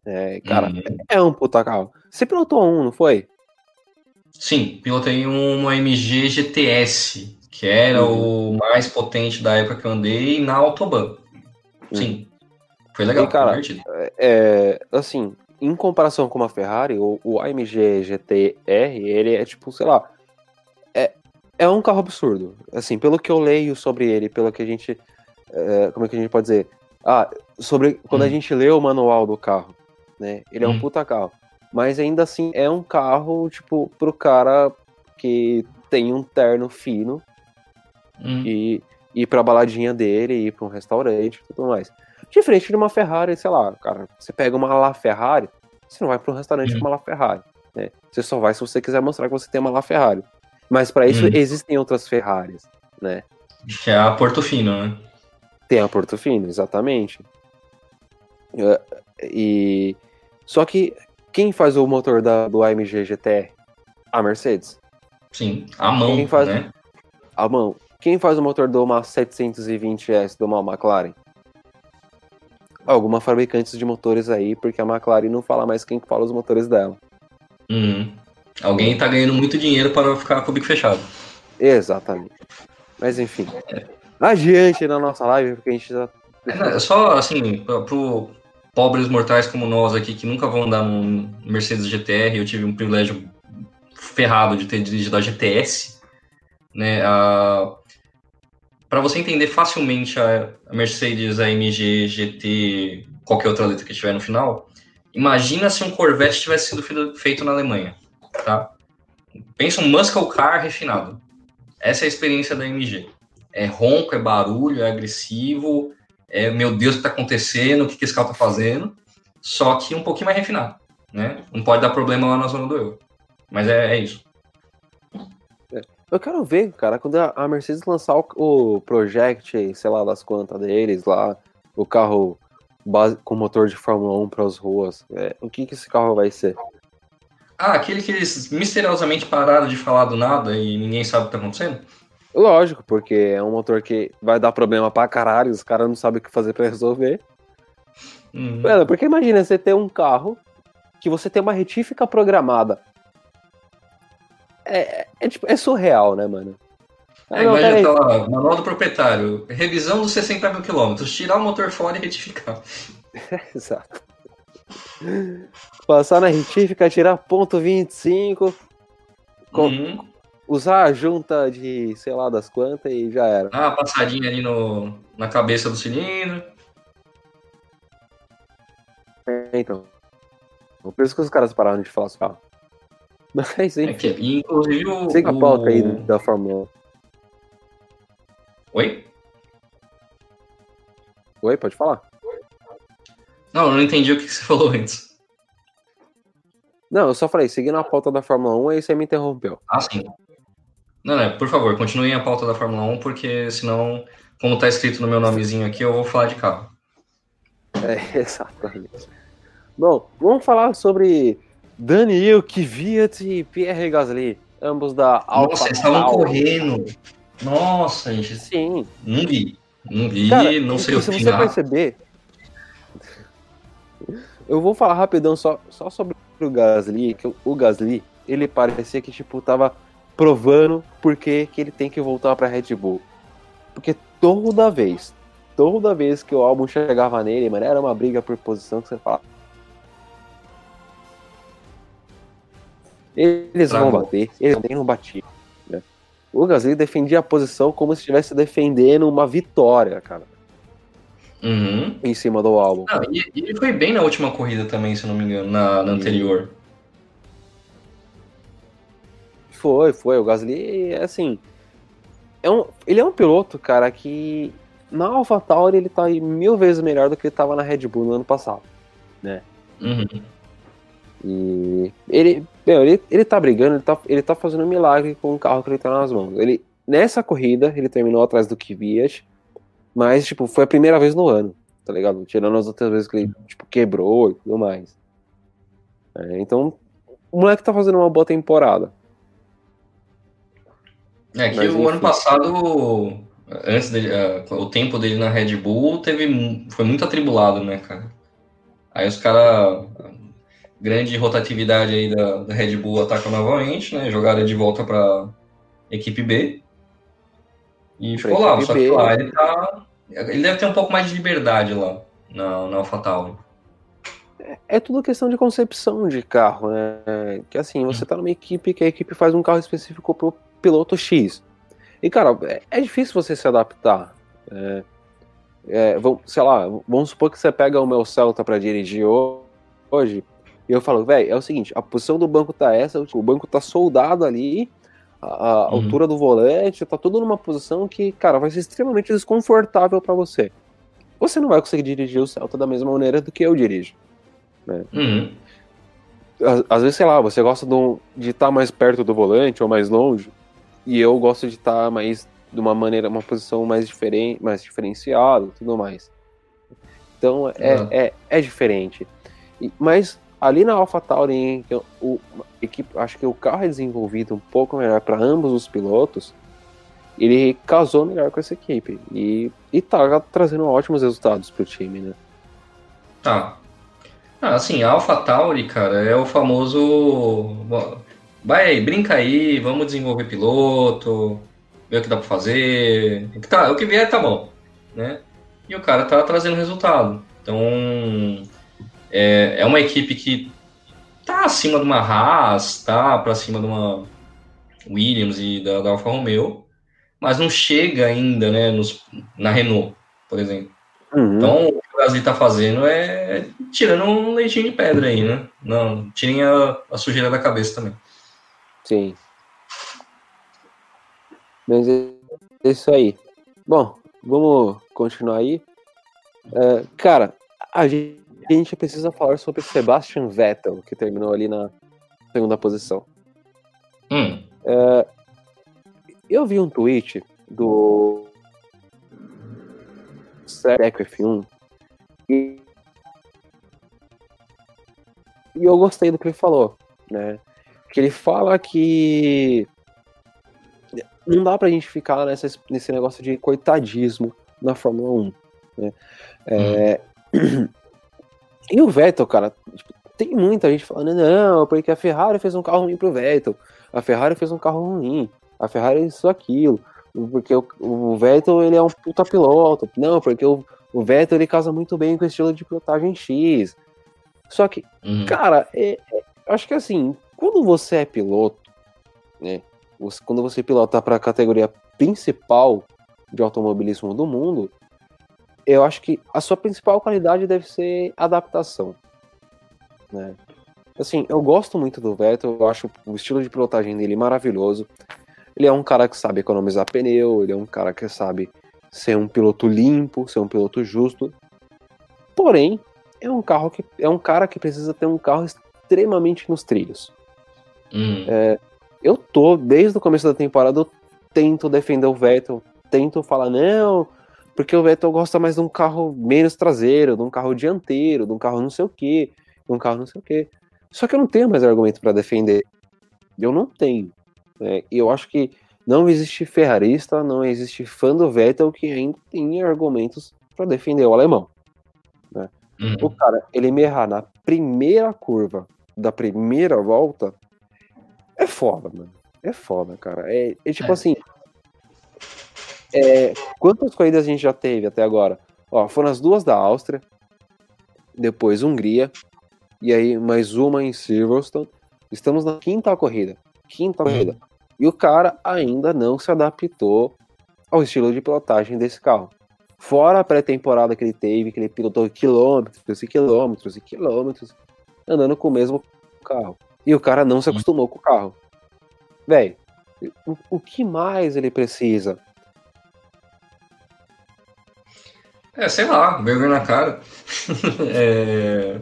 é, cara, uhum. é um puta carro. Você pilotou um, não foi? Sim, pilotei um AMG GTS, que era uhum. o mais potente da época que eu andei na Autobahn. Uhum. Sim. Foi legal, e, cara, é, assim, em comparação com uma Ferrari, o, o AMG GTR, ele é tipo, sei lá, é, é um carro absurdo. Assim, pelo que eu leio sobre ele, pelo que a gente, é, como é que a gente pode dizer? Ah, sobre quando hum. a gente lê o manual do carro, né? Ele é um hum. puta carro. Mas ainda assim é um carro, tipo, pro cara que tem um terno fino hum. e ir pra baladinha dele, ir pra um restaurante e tudo mais. Diferente de uma Ferrari, sei lá, cara, você pega uma La Ferrari, você não vai pra um restaurante hum. com uma La Ferrari, né? Você só vai se você quiser mostrar que você tem uma La Ferrari. Mas para isso hum. existem outras Ferraris, né? Que é a Portofino, né? Tem a Portofino, exatamente. É, e só que quem faz o motor da, do AMG GTR? A Mercedes. Sim, a mão, quem faz, né? A mão. Quem faz o motor do uma 720S do uma McLaren? Alguma fabricantes de motores aí, porque a McLaren não fala mais quem fala os motores dela. Uhum. Alguém tá ganhando muito dinheiro para ficar com o bico fechado. Exatamente. Mas enfim. Adiante na nossa live, porque a gente já. É, só assim, pro pobres mortais como nós aqui, que nunca vão andar num Mercedes GTR, eu tive um privilégio ferrado de ter dirigido a GTS, né? A... Para você entender facilmente a Mercedes AMG GT, qualquer outra letra que tiver no final, imagina se um Corvette tivesse sido feito na Alemanha, tá? Pensa um muscle car refinado. Essa é a experiência da AMG. É ronco, é barulho, é agressivo, é meu Deus, o que está acontecendo, o que, que esse carro está fazendo, só que um pouquinho mais refinado, né? Não pode dar problema lá na zona do eu. Mas é, é isso. Eu quero ver, cara, quando a Mercedes lançar o, o Project, sei lá das quantas deles lá, o carro base, com motor de Fórmula 1 para as ruas, é, o que, que esse carro vai ser? Ah, aquele que eles misteriosamente pararam de falar do nada e ninguém sabe o que tá acontecendo? Lógico, porque é um motor que vai dar problema pra caralho, os caras não sabem o que fazer para resolver. Uhum. Mano, porque imagina você ter um carro que você tem uma retífica programada é, é, tipo, é surreal, né, mano? Ah, é, imagina, tá lá, manual do proprietário, revisão dos 60 mil quilômetros, tirar o motor fora e retificar. Exato. Passar na retífica, tirar ponto 25, com, uhum. usar a junta de sei lá das quantas e já era. Ah, passadinha ali no, na cabeça do cilindro. É, então. Por isso que os caras pararam de falar só. Mas, enfim. É que, inclusive o. Siga a pauta aí da Fórmula 1. Oi? Oi, pode falar. Não, eu não entendi o que você falou antes. Não, eu só falei, seguindo a pauta da Fórmula 1, aí você me interrompeu. Ah, sim. Não, não, por favor, continuem a pauta da Fórmula 1, porque senão, como tá escrito no meu nomezinho aqui, eu vou falar de carro. É, exatamente. Bom, vamos falar sobre Daniel Kvyat e Pierre Gasly, ambos da Alfa Nossa, eles estavam correndo. Nossa, gente. Sim. Não vi. Não vi, Cara, não sei o Se você perceber, eu vou falar rapidão só, só sobre o Gasly, que o Gasly, ele parecia que, tipo, tava provando por que ele tem que voltar pra Red Bull. Porque toda vez, toda vez que o álbum chegava nele, mano, era uma briga por posição que você fala, Eles vão bater, eles não batiam. Né? O Gasly defendia a posição como se estivesse defendendo uma vitória, cara. Uhum. Em cima do álbum. Ah, e, ele foi bem na última corrida também, se não me engano, na, na anterior. Foi, foi. O Gasly, assim. É um, ele é um piloto, cara, que na AlphaTauri ele tá mil vezes melhor do que ele tava na Red Bull no ano passado, né? Uhum. E ele, meu, ele, ele tá brigando, ele tá, ele tá fazendo um milagre com o carro que ele tá nas mãos. Ele, nessa corrida, ele terminou atrás do Kvyat, mas, tipo, foi a primeira vez no ano, tá ligado? Tirando as outras vezes que ele, tipo, quebrou e tudo mais. É, então, o moleque tá fazendo uma boa temporada. É que mas, o enfim. ano passado, antes dele, uh, o tempo dele na Red Bull teve, foi muito atribulado, né, cara? Aí os caras grande rotatividade aí da, da Red Bull ataca novamente, né? Jogada de volta para equipe B. E ficou lá, só que lá ele tá. Ele deve ter um pouco mais de liberdade lá na, na AlphaTauri. É, é tudo questão de concepção de carro, né? Que assim, você tá numa equipe que a equipe faz um carro específico pro piloto X. E, cara, é, é difícil você se adaptar. É, é, vamos, sei lá, vamos supor que você pega o meu Celta para dirigir hoje, e eu falo, velho, é o seguinte, a posição do banco tá essa, o banco tá soldado ali, a, a uhum. altura do volante, tá tudo numa posição que, cara, vai ser extremamente desconfortável para você. Você não vai conseguir dirigir o Celta da mesma maneira do que eu dirijo. Né? Uhum. Às, às, vezes, sei lá, você gosta de estar tá mais perto do volante ou mais longe, e eu gosto de estar tá mais de uma maneira, uma posição mais diferente, mais diferenciada, tudo mais. Então é, Uhum. é, é diferente. E- mas ali na AlphaTauri, que o, equipe, acho que o carro é desenvolvido um pouco melhor para ambos os pilotos, ele casou melhor com essa equipe. E, e tá trazendo ótimos resultados pro time, né? Tá. Ah, assim, a AlphaTauri, cara, é o famoso. Vai brinca aí, vamos desenvolver piloto, ver o que dá pra fazer. O que, tá, o que vier tá bom, né? E o cara tá trazendo resultado. Então, é, é uma equipe que tá acima de uma Haas, tá pra cima de uma Williams e da, da Alfa Romeo, mas não chega ainda, né, nos, na Renault, por exemplo. Uhum. Então, o que o Gasly tá fazendo é tirando um leitinho de pedra aí, né? Não, tirem a, a sujeira da cabeça também. Sim. Mas é isso aí. Bom, vamos continuar aí. É, cara, a gente, a gente precisa falar sobre Sebastian Vettel, que terminou ali na segunda posição. Hum, Eu vi um tweet do Seco F1 e, e eu gostei do que ele falou, né? Que ele fala que não dá pra gente ficar nessa, nesse negócio de coitadismo na Fórmula 1, né? É, E o Vettel, cara, tipo, tem muita gente falando, não, porque a Ferrari fez um carro ruim pro Vettel, a Ferrari fez um carro ruim, a Ferrari isso, aquilo, porque o, o Vettel, ele é um puta piloto, não, porque o, o Vettel, ele casa muito bem com o estilo de pilotagem X. Só que, hum. cara, é, é, acho que assim, quando você é piloto, né, você- quando você pilota para a categoria principal de automobilismo do mundo, eu acho que a sua principal qualidade deve ser adaptação, né? Assim, eu gosto muito do Vettel, eu acho o estilo de pilotagem dele maravilhoso. Ele é um cara que sabe economizar pneu, ele é um cara que sabe ser um piloto limpo, ser um piloto justo. Porém, é um carro que é um cara que precisa ter um carro extremamente nos trilhos. Hum. Eu tô, desde o começo da temporada, eu tento defender o Vettel, tento falar, não, porque o Vettel gosta mais de um carro menos traseiro, de um carro dianteiro, de um carro não sei o que, de um carro não sei o que. Só que eu não tenho mais argumento para defender. Eu não tenho. né? E eu acho que não existe ferrarista, não existe fã do Vettel que ainda tenha argumentos para defender o alemão. Hum. O cara, ele me errar na primeira curva da primeira volta é foda, mano. É foda, cara. É, é tipo É. assim. É, quantas corridas a gente já teve até agora? Ó, foram as duas da Áustria, depois Hungria, e aí mais uma em Silverstone. Estamos na quinta corrida. Quinta corrida. E o cara ainda não se adaptou ao estilo de pilotagem desse carro. Fora a pré-temporada que ele teve, que ele pilotou quilômetros e quilômetros e quilômetros, andando com o mesmo carro. E o cara não se acostumou com o carro. Véi, o, o que mais ele precisa? É, sei lá, vergonha na cara. é...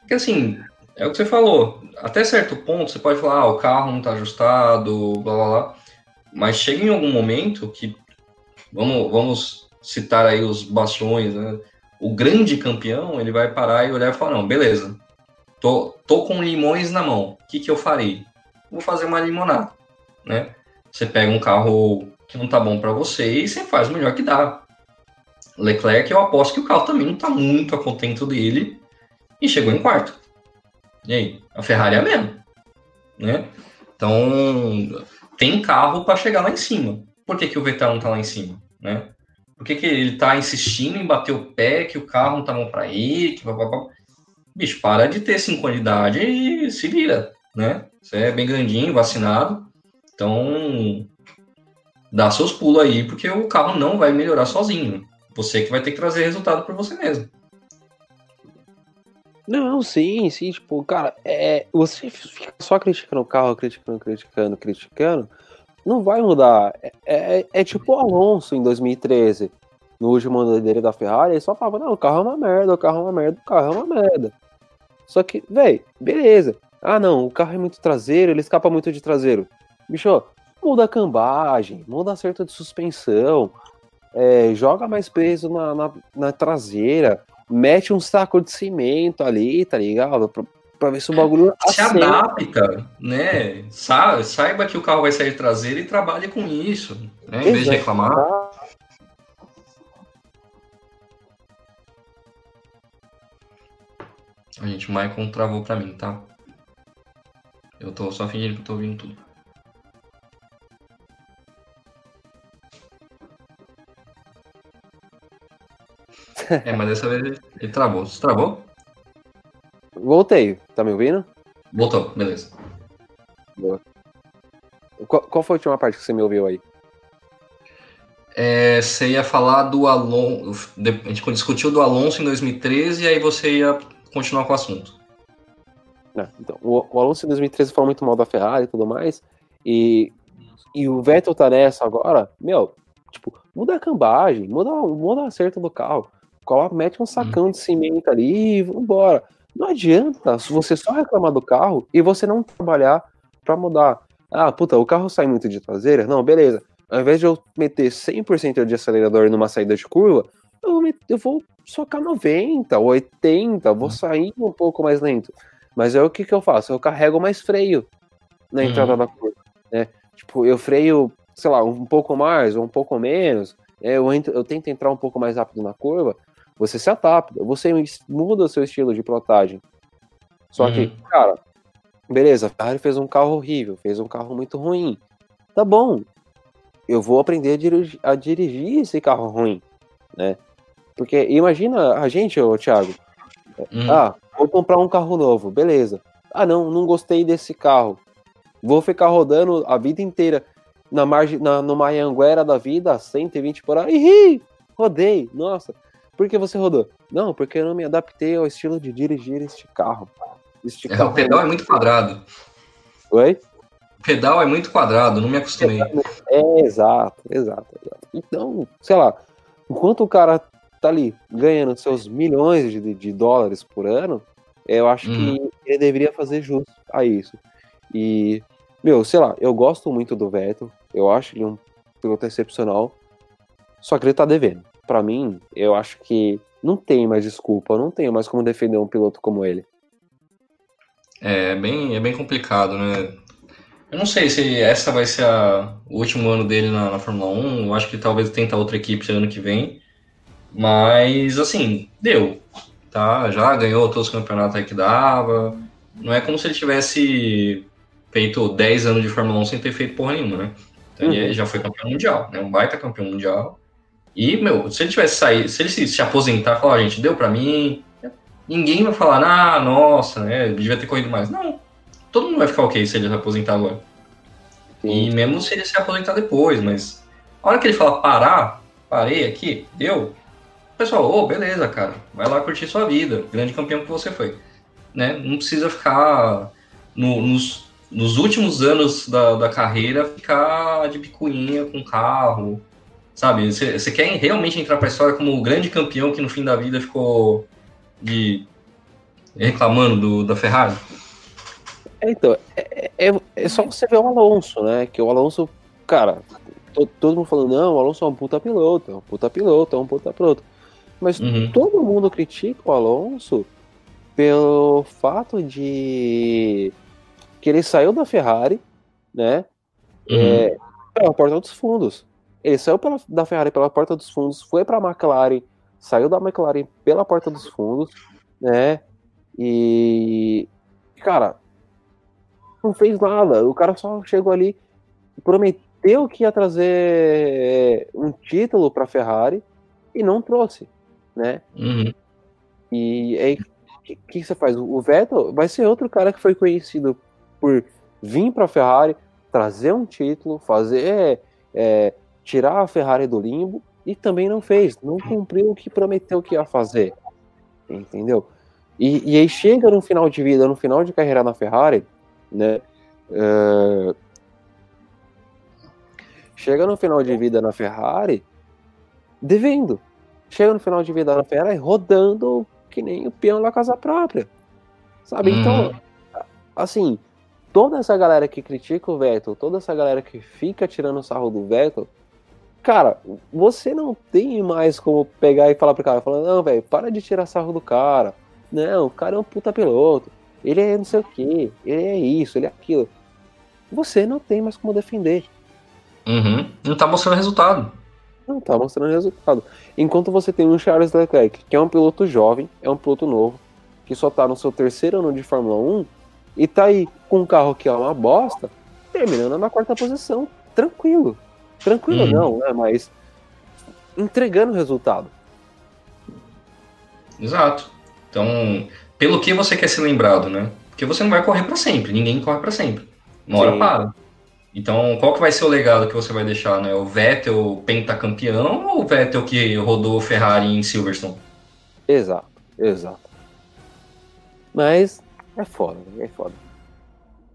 Porque assim, é o que você falou. Até certo ponto você pode falar, ah, o carro não tá ajustado, blá blá blá. Mas chega em algum momento que. Vamos, vamos citar aí os bastiões, né? O grande campeão, ele vai parar e olhar e falar, não, beleza. Tô, tô com limões na mão. O que, que eu farei? Vou fazer uma limonada, né? Você pega um carro que não tá bom para você e você faz o melhor que dá. Leclerc, eu aposto que o carro também não tá muito a contento dele e chegou em quarto. E aí? A Ferrari é a mesma, né? Então, tem carro para chegar lá em cima. Por que, que o Vettel não tá lá em cima, né? Por que, que ele tá insistindo em bater o pé, que o carro não tá bom para ele, que. Bicho, para de ter cinco de idade e se vira, né? Você é bem grandinho, vacinado, então dá seus pulos aí, porque o carro não vai melhorar sozinho. Você que vai ter que trazer resultado por você mesmo. Não, sim, sim, tipo, cara, é, você fica só criticando o carro, criticando, criticando, criticando, não vai mudar. É, é, é tipo o Alonso em 2013, no último ano dele da Ferrari, ele só falava, não, o carro é uma merda, o carro é uma merda, o carro é uma merda. Só que, véi, beleza. Ah, não, o carro é muito traseiro, ele escapa muito de traseiro. Bicho, muda a cambagem, muda acerto de suspensão, é, joga mais peso na, na, na, traseira, mete um saco de cimento ali, tá ligado? Pra, pra ver se o bagulho se adapta, né? Sa saiba que o carro vai sair traseiro e trabalhe com isso, né? Em vez de reclamar. A gente, o Michael travou pra mim, tá? Eu tô só fingindo que eu tô ouvindo tudo. É, mas dessa vez ele, travou. Você travou? Voltei. Tá me ouvindo? Voltou, beleza. Boa. Qual, qual foi a última parte que você me ouviu aí? É, você ia falar do Alonso. A gente discutiu do Alonso em 2013 e aí você ia continuar com o assunto. É, então, o, o, Alonso em 2013 falou muito mal da Ferrari e tudo mais. E, e o Vettel tá nessa agora. Meu, tipo, muda a cambagem, muda, muda o acerto do carro. Coloca, mete um sacão hum. de cimento ali e vambora. Não adianta você só reclamar do carro e você não trabalhar para mudar. Ah, puta, o carro sai muito de traseira? Não, beleza. Ao invés de eu meter 100% de acelerador numa saída de curva, eu vou, meter, eu vou socar 90, 80, vou uhum. sair um pouco mais lento. Mas é o que, que eu faço? Eu carrego mais freio na entrada uhum. da curva. Né? Tipo, eu freio, sei lá, um pouco mais ou um pouco menos. É, eu, entro, eu tento entrar um pouco mais rápido na curva. Você se adapta, você muda o seu estilo de pilotagem. Só uhum. que, cara, beleza, a Ferrari fez um carro horrível, fez um carro muito ruim. Tá bom, eu vou aprender a dirigir, a dirigir esse carro ruim, né? Porque imagina a gente, ô Thiago, uhum. ah, vou comprar um carro novo, beleza. Ah, não, não gostei desse carro. Vou ficar rodando a vida inteira na margem, na, numa Anguera da vida, 120 por hora. Ih, rodei, nossa. Por que você rodou? Não, porque eu não me adaptei ao estilo de dirigir este carro. Este é, carro o pedal é muito quadrado. Oi? O pedal é muito quadrado, não me acostumei. É, exato, exato, exato. Então, sei lá, enquanto o cara tá ali ganhando seus milhões de, de dólares por ano, eu acho que uhum. ele deveria fazer justo a isso. E, meu, sei lá, eu gosto muito do Vettel, eu acho ele um piloto excepcional, só que ele tá devendo para mim, eu acho que não tem mais desculpa, não tenho mais como defender um piloto como ele. É bem, é bem complicado, né? Eu não sei se essa vai ser a, o último ano dele na, na Fórmula 1. Eu acho que talvez tenta outra equipe ano que vem. Mas, assim, deu. Tá? Já ganhou todos os campeonatos aí que dava. Não é como se ele tivesse feito 10 anos de Fórmula 1 sem ter feito porra nenhuma, né? Então, uhum. Ele já foi campeão mundial, né? Um baita campeão mundial. E, meu, se ele tivesse saído, se ele se, se aposentar e falar, ah, gente, deu para mim, ninguém vai falar, ah, nossa, né, devia ter corrido mais. Não, todo mundo vai ficar ok se ele se aposentar agora. Sim. E mesmo se ele se aposentar depois, mas a hora que ele fala parar, parei aqui, deu, o pessoal, ô, oh, beleza, cara, vai lá curtir sua vida, grande campeão que você foi. Né? Não precisa ficar no, nos, nos últimos anos da, da carreira, ficar de picuinha com carro, Sabe? Você quer realmente entrar para a história como o grande campeão que no fim da vida ficou de reclamando do, da Ferrari? É, então, é, é, é, só você ver o Alonso, né? Que o Alonso, cara, todo, todo mundo falando, não, o Alonso é um puta piloto, é um puta piloto, é um puta piloto. Mas uhum. todo mundo critica o Alonso pelo fato de que ele saiu da Ferrari, né? Uhum. É, pela porta dos fundos. Ele saiu pela, da Ferrari pela porta dos fundos, foi para a McLaren, saiu da McLaren pela porta dos fundos, né? E cara, não fez nada. O cara só chegou ali, prometeu que ia trazer um título para a Ferrari e não trouxe, né? Uhum. E aí, o que, que, você faz? O Vettel vai ser outro cara que foi conhecido por vir para a Ferrari, trazer um título, fazer é, tirar a Ferrari do limbo e também não fez, não cumpriu o que prometeu que ia fazer, entendeu? E, e aí chega no final de vida, no final de carreira na Ferrari, né? Uh, chega no final de vida na Ferrari devendo. Chega no final de vida na Ferrari rodando que nem o peão da casa própria. Sabe? Hum. Então, assim, toda essa galera que critica o Vettel, toda essa galera que fica tirando sarro do Vettel, cara, você não tem mais como pegar e falar pro cara, falando, não, velho, para de tirar sarro do cara. Não, o cara é um puta piloto. Ele é não sei o que, ele é isso, ele é aquilo. Você não tem mais como defender. Uhum. Não tá mostrando resultado. Não tá mostrando resultado. Enquanto você tem um Charles Leclerc, que é um piloto jovem, é um piloto novo, que só tá no seu terceiro ano de Fórmula 1, e tá aí com um carro que é uma bosta, terminando na quarta posição. Tranquilo. Tranquilo uhum. não, né? Mas entregando resultado. Exato. Então, pelo que você quer ser lembrado, né? Porque você não vai correr para sempre, ninguém corre para sempre. Uma hora Sim. para. Então, qual que vai ser o legado que você vai deixar, né? O Vettel pentacampeão ou o Vettel que rodou Ferrari em Silverstone? Exato, exato. Mas é foda, é foda.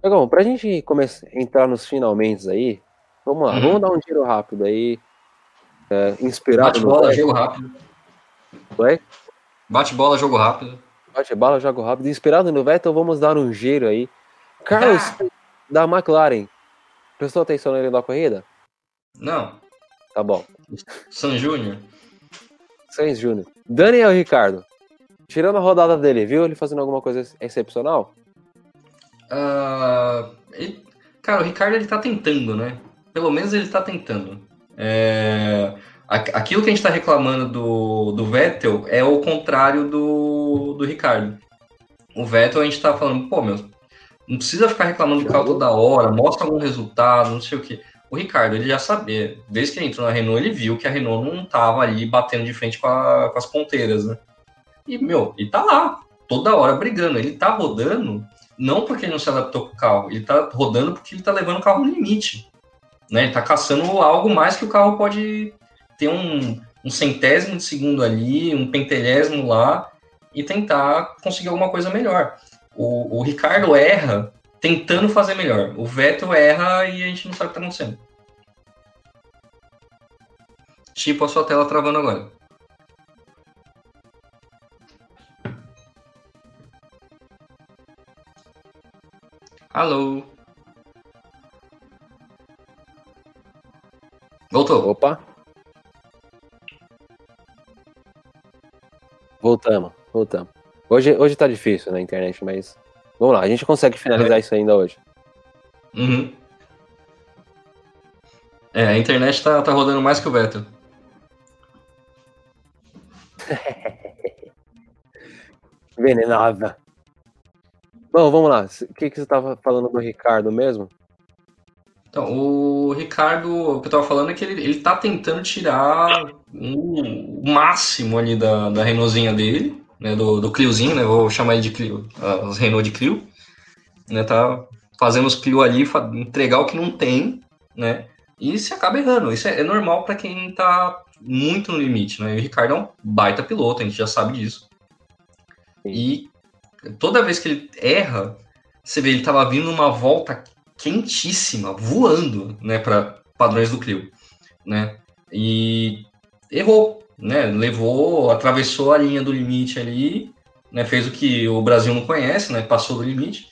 Legal, pra gente começar entrar nos finalmente aí, vamos lá, uhum. vamos dar um giro rápido aí. É, inspirado Bate bola, jogo rápido. Oi? Bate bola, jogo rápido. Bate bola, jogo rápido. Inspirado no Vettel, vamos dar um giro aí. Carlos, ah. da McLaren, prestou atenção nele da corrida? Não. Tá bom. San Júnior. Sainz Júnior. Daniel Ricardo. Tirando a rodada dele, viu ele fazendo alguma coisa excepcional? Uh, ele, cara, o Ricardo ele tá tentando, né? Pelo menos ele tá tentando. É, aquilo que a gente tá reclamando do, do Vettel é o contrário do, do Ricardo. O Vettel a gente tá falando, pô, meu, não precisa ficar reclamando do carro toda hora, mostra algum resultado, não sei o que. O Ricardo, ele já sabia, desde que ele entrou na Renault, ele viu que a Renault não tava ali batendo de frente com, a, com as ponteiras, né? E, meu, ele tá lá, toda hora brigando. Ele tá rodando, não porque ele não se adaptou com o carro, ele tá rodando porque ele tá levando o carro no limite. Né? Ele tá caçando algo mais que o carro pode ter um, um centésimo de segundo ali, um pentelésimo lá, e tentar conseguir alguma coisa melhor. O, o Ricardo erra tentando fazer melhor. O Vettel erra e a gente não sabe o que tá acontecendo. Tipo a sua tela travando agora. Alô? Voltou. Opa. Voltamos, voltamos. Hoje, hoje tá difícil na internet, mas vamos lá, a gente consegue finalizar é. isso ainda hoje. Uhum. É, a internet tá, tá rodando mais que o Vettel. Venenosa. Bom, vamos lá. O que, que você estava falando do Ricardo mesmo? Então, o Ricardo, o que eu estava falando é que ele, ele tá tentando tirar o, máximo ali da, da Renaultzinha dele, né, do, do Cliozinho, né, vou chamar ele de Clio, as Renault de Clio, né, tá fazendo os Clio ali, entregar o que não tem, né, e se acaba errando. Isso é, é normal para quem tá muito no limite, né, e o Ricardo é um baita piloto, a gente já sabe disso. E toda vez que ele erra, você vê, ele estava vindo numa volta quentíssima, voando, né, para padrões do Clio, né? E errou, né? Levou, atravessou a linha do limite ali, né? Fez o que o Brasil não conhece, né? Passou do limite.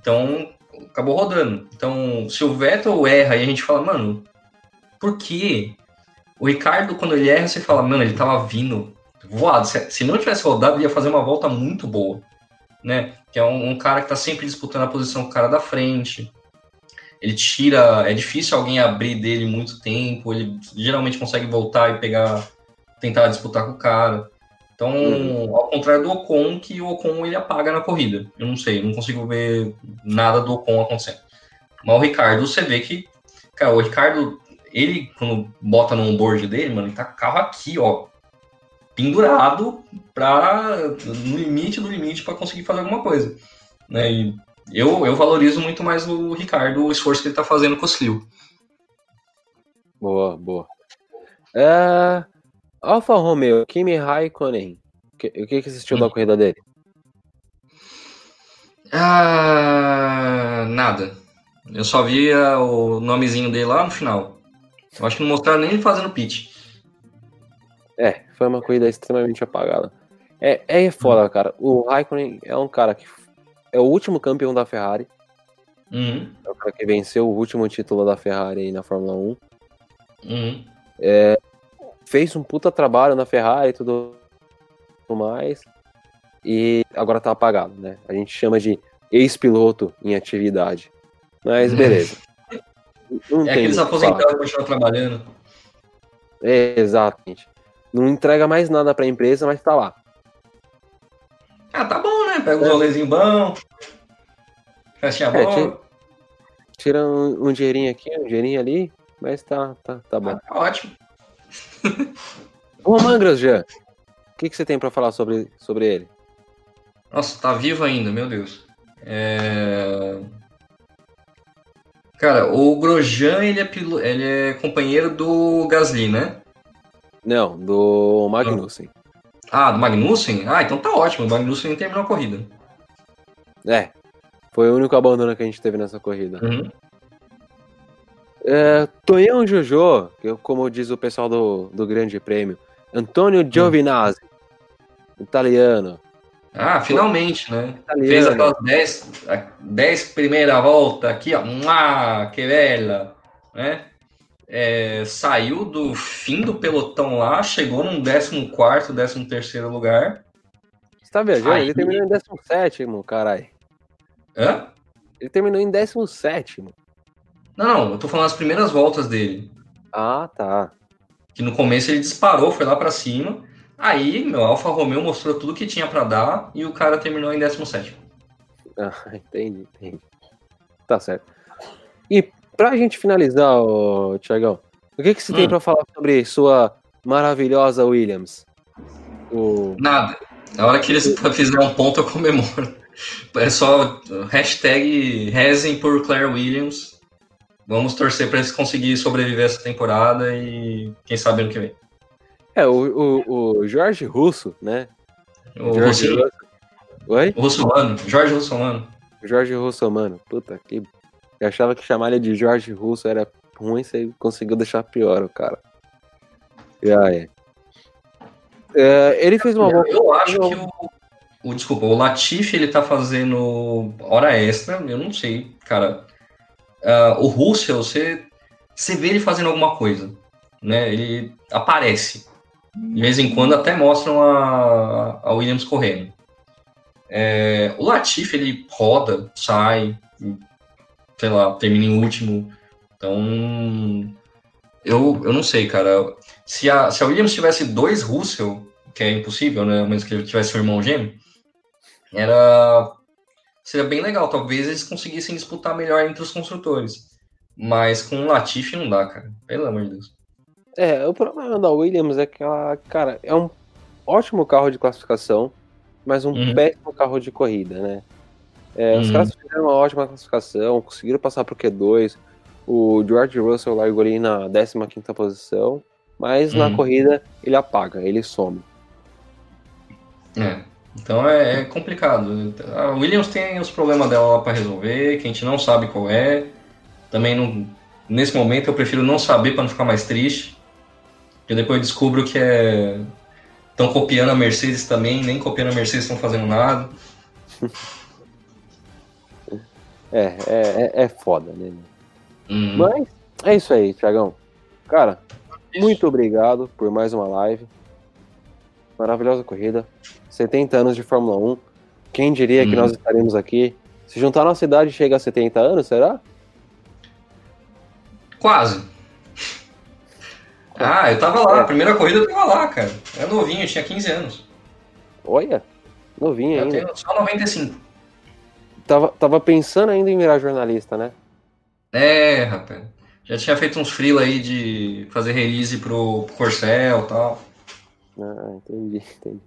Então, acabou rodando. Então, se o Vettel erra e a gente fala, mano, por quê? O Ricardo, quando ele erra, você fala, mano, ele tava vindo voado. Se não tivesse rodado, ele ia fazer uma volta muito boa né? Que é um, um cara que está sempre disputando a posição com o cara da frente. Ele tira. É difícil alguém abrir dele muito tempo. Ele geralmente consegue voltar e pegar. Tentar disputar com o cara. Então, uhum. ao contrário do Ocon, que o Ocon ele apaga na corrida. Eu não sei, não consigo ver nada do Ocon acontecendo. Mas o Ricardo, você vê que. Cara, o Ricardo, ele, quando bota no onboard dele, mano, ele tá carro aqui, ó pendurado para no limite do limite para conseguir fazer alguma coisa. Né? E eu, eu valorizo muito mais o Ricardo, o esforço que ele está fazendo com o Clio. Boa, boa. É... Alfa Romeo, Kimi Raikkonen. O que, o que assistiu hum. da corrida dele? Ah, nada. Eu só via o nomezinho dele lá no final. Eu acho que não mostraram nem ele fazendo pitch. É, foi uma corrida extremamente apagada. É, é foda, uhum. cara. O Raikkonen é um cara que é o último campeão da Ferrari. Uhum. É o cara que venceu o último título da Ferrari aí na Fórmula 1. Uhum. É, fez um puta trabalho na Ferrari e tudo mais. E agora tá apagado, né? A gente chama de ex-piloto em atividade. Mas beleza. Não é aqueles aposentados que continuam trabalhando. É, exatamente. Não entrega mais nada pra empresa, mas tá lá. Ah, tá bom, né? Pega um é. rolezinho bom. Festinha é, boa. Tira, tira um, um, dinheirinho aqui, um dinheirinho ali, mas tá, tá, tá bom. Ah, tá ótimo. Roman Grosjean, o que, que você tem para falar sobre, sobre ele? Nossa, tá vivo ainda, meu Deus. É... Cara, o Grosjean, ele é, ele é companheiro do Gasly, né? Não, do Magnussen. Ah, do Magnussen? Ah, então tá ótimo. O Magnussen terminou a corrida. É, foi o único abandono que a gente teve nessa corrida. Uhum. É, Tonhão Jojo, como diz o pessoal do, do Grande Prêmio, Antônio hum. Giovinazzi, uhum. italiano. Ah, finalmente, né? Italiano. Fez aquelas 10 primeira volta aqui, ó. Mua, que bela, né? É, saiu do fim do pelotão lá, chegou num 14, 13 lugar. Você tá viajando? Aí... Ele terminou em 17, caralho. Hã? Ele terminou em 17. Não, não, eu tô falando as primeiras voltas dele. Ah, tá. Que no começo ele disparou, foi lá para cima. Aí, meu Alfa Romeo mostrou tudo que tinha para dar e o cara terminou em 17. Ah, entendi, entendi. Tá certo. E pra gente finalizar, ô, Tiagão, o que, que você hum. tem para falar sobre sua maravilhosa Williams? O... Nada. Na hora que eles fizerem um ponto, eu comemoro. É só hashtag rezem por Claire Williams. Vamos torcer para eles conseguirem sobreviver essa temporada e quem sabe ano que vem. É, o, o, o Jorge Russo, né? O Jorge Russo. Oi? O Russomano. Jorge Russomano. Jorge Russomano. Puta, que... Eu achava que chamar ele de Jorge Russo era ruim, você conseguiu deixar pior o cara. E aí? É, ele fez uma boa... Eu acho que o, o... Desculpa, o Latifi, ele tá fazendo hora extra, eu não sei, cara. Uh, o Russell, você, você vê ele fazendo alguma coisa, né? Ele aparece. De vez em quando até mostram a, a Williams correndo. É, o Latifi, ele roda, sai, sei lá, termina em último. Então, eu, eu não sei, cara. Se a, se a Williams tivesse dois Russell, que é impossível, né? Menos que ele tivesse um irmão gêmeo, era. Seria bem legal. Talvez eles conseguissem disputar melhor entre os construtores. Mas com o Latifi não dá, cara. Pelo amor de Deus. É, o problema da Williams é que ela, cara, é um ótimo carro de classificação, mas um uhum. péssimo carro de corrida, né? É, uhum. Os caras fizeram uma ótima classificação, conseguiram passar pro Q2. O George Russell largou ali na 15 posição, mas uhum. na corrida ele apaga, ele some. É, então é, é, complicado. A Williams tem os problemas dela lá para resolver, que a gente não sabe qual é. Também não, nesse momento eu prefiro não saber para não ficar mais triste. Porque depois eu descubro que é. Estão copiando a Mercedes também, nem copiando a Mercedes estão fazendo nada. É, é, é, é foda, né? Hum. Mas é isso aí, Thiagão. Cara, isso. muito obrigado por mais uma live. Maravilhosa corrida. 70 anos de Fórmula 1. Quem diria hum. que nós estaremos aqui? Se juntar nossa idade chega a 70 anos, será? Quase. Ah, eu tava lá, a primeira corrida eu tava lá, cara. Era novinho, eu tinha 15 anos. Olha, novinho eu ainda. Eu tenho só 95. Tava, tava pensando ainda em virar jornalista, né? É, rapaz. Já tinha feito uns freela aí de fazer release pro, pro Corcel e tal. Ah, entendi, entendi.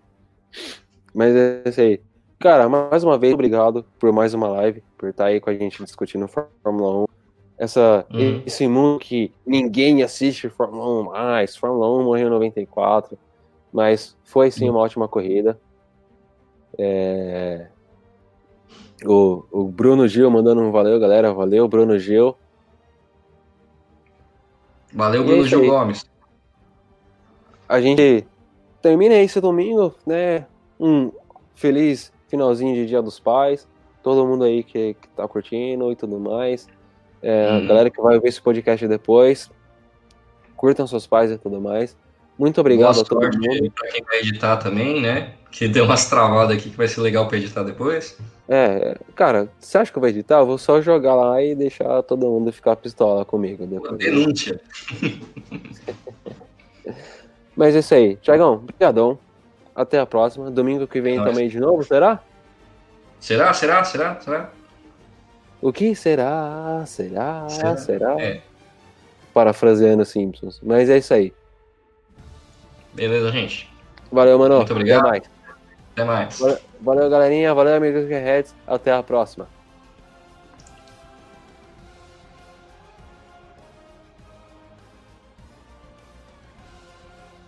Mas é isso aí. Cara, mais uma vez, obrigado por mais uma live, por estar aí com a gente discutindo Fórmula 1 essa, uhum. esse mundo que ninguém assiste Fórmula 1 mais, Fórmula 1 morreu em 94, mas foi sim uma ótima corrida. É... O, o Bruno Gil mandando um valeu, galera, valeu, Bruno Gil. Valeu, Bruno é Gil Gomes. A gente termina esse domingo, né? Um feliz finalzinho de Dia dos Pais. Todo mundo aí que, que tá curtindo e tudo mais. É, uhum. A galera que vai ver esse podcast depois, curtam seus pais e tudo mais. Muito obrigado Boa a todo mundo. pra quem vai editar também, né? Que deu umas travadas aqui que vai ser legal pra editar depois. É, cara, você acha que eu vou editar? Eu vou só jogar lá e deixar todo mundo ficar pistola comigo. Uma Depois. denúncia. Mas é isso aí. Tiagão, brigadão. Até a próxima. Domingo que vem É nóis. também de novo, será? Será? Será? Será? Será? O que será? Será? Será? Será? É. Parafraseando Simpsons. Mas é isso aí. Beleza, gente. Valeu, mano. Muito obrigado. Até mais. Até mais. Valeu, valeu, galerinha. Valeu, amigos Gearheads. Até a próxima.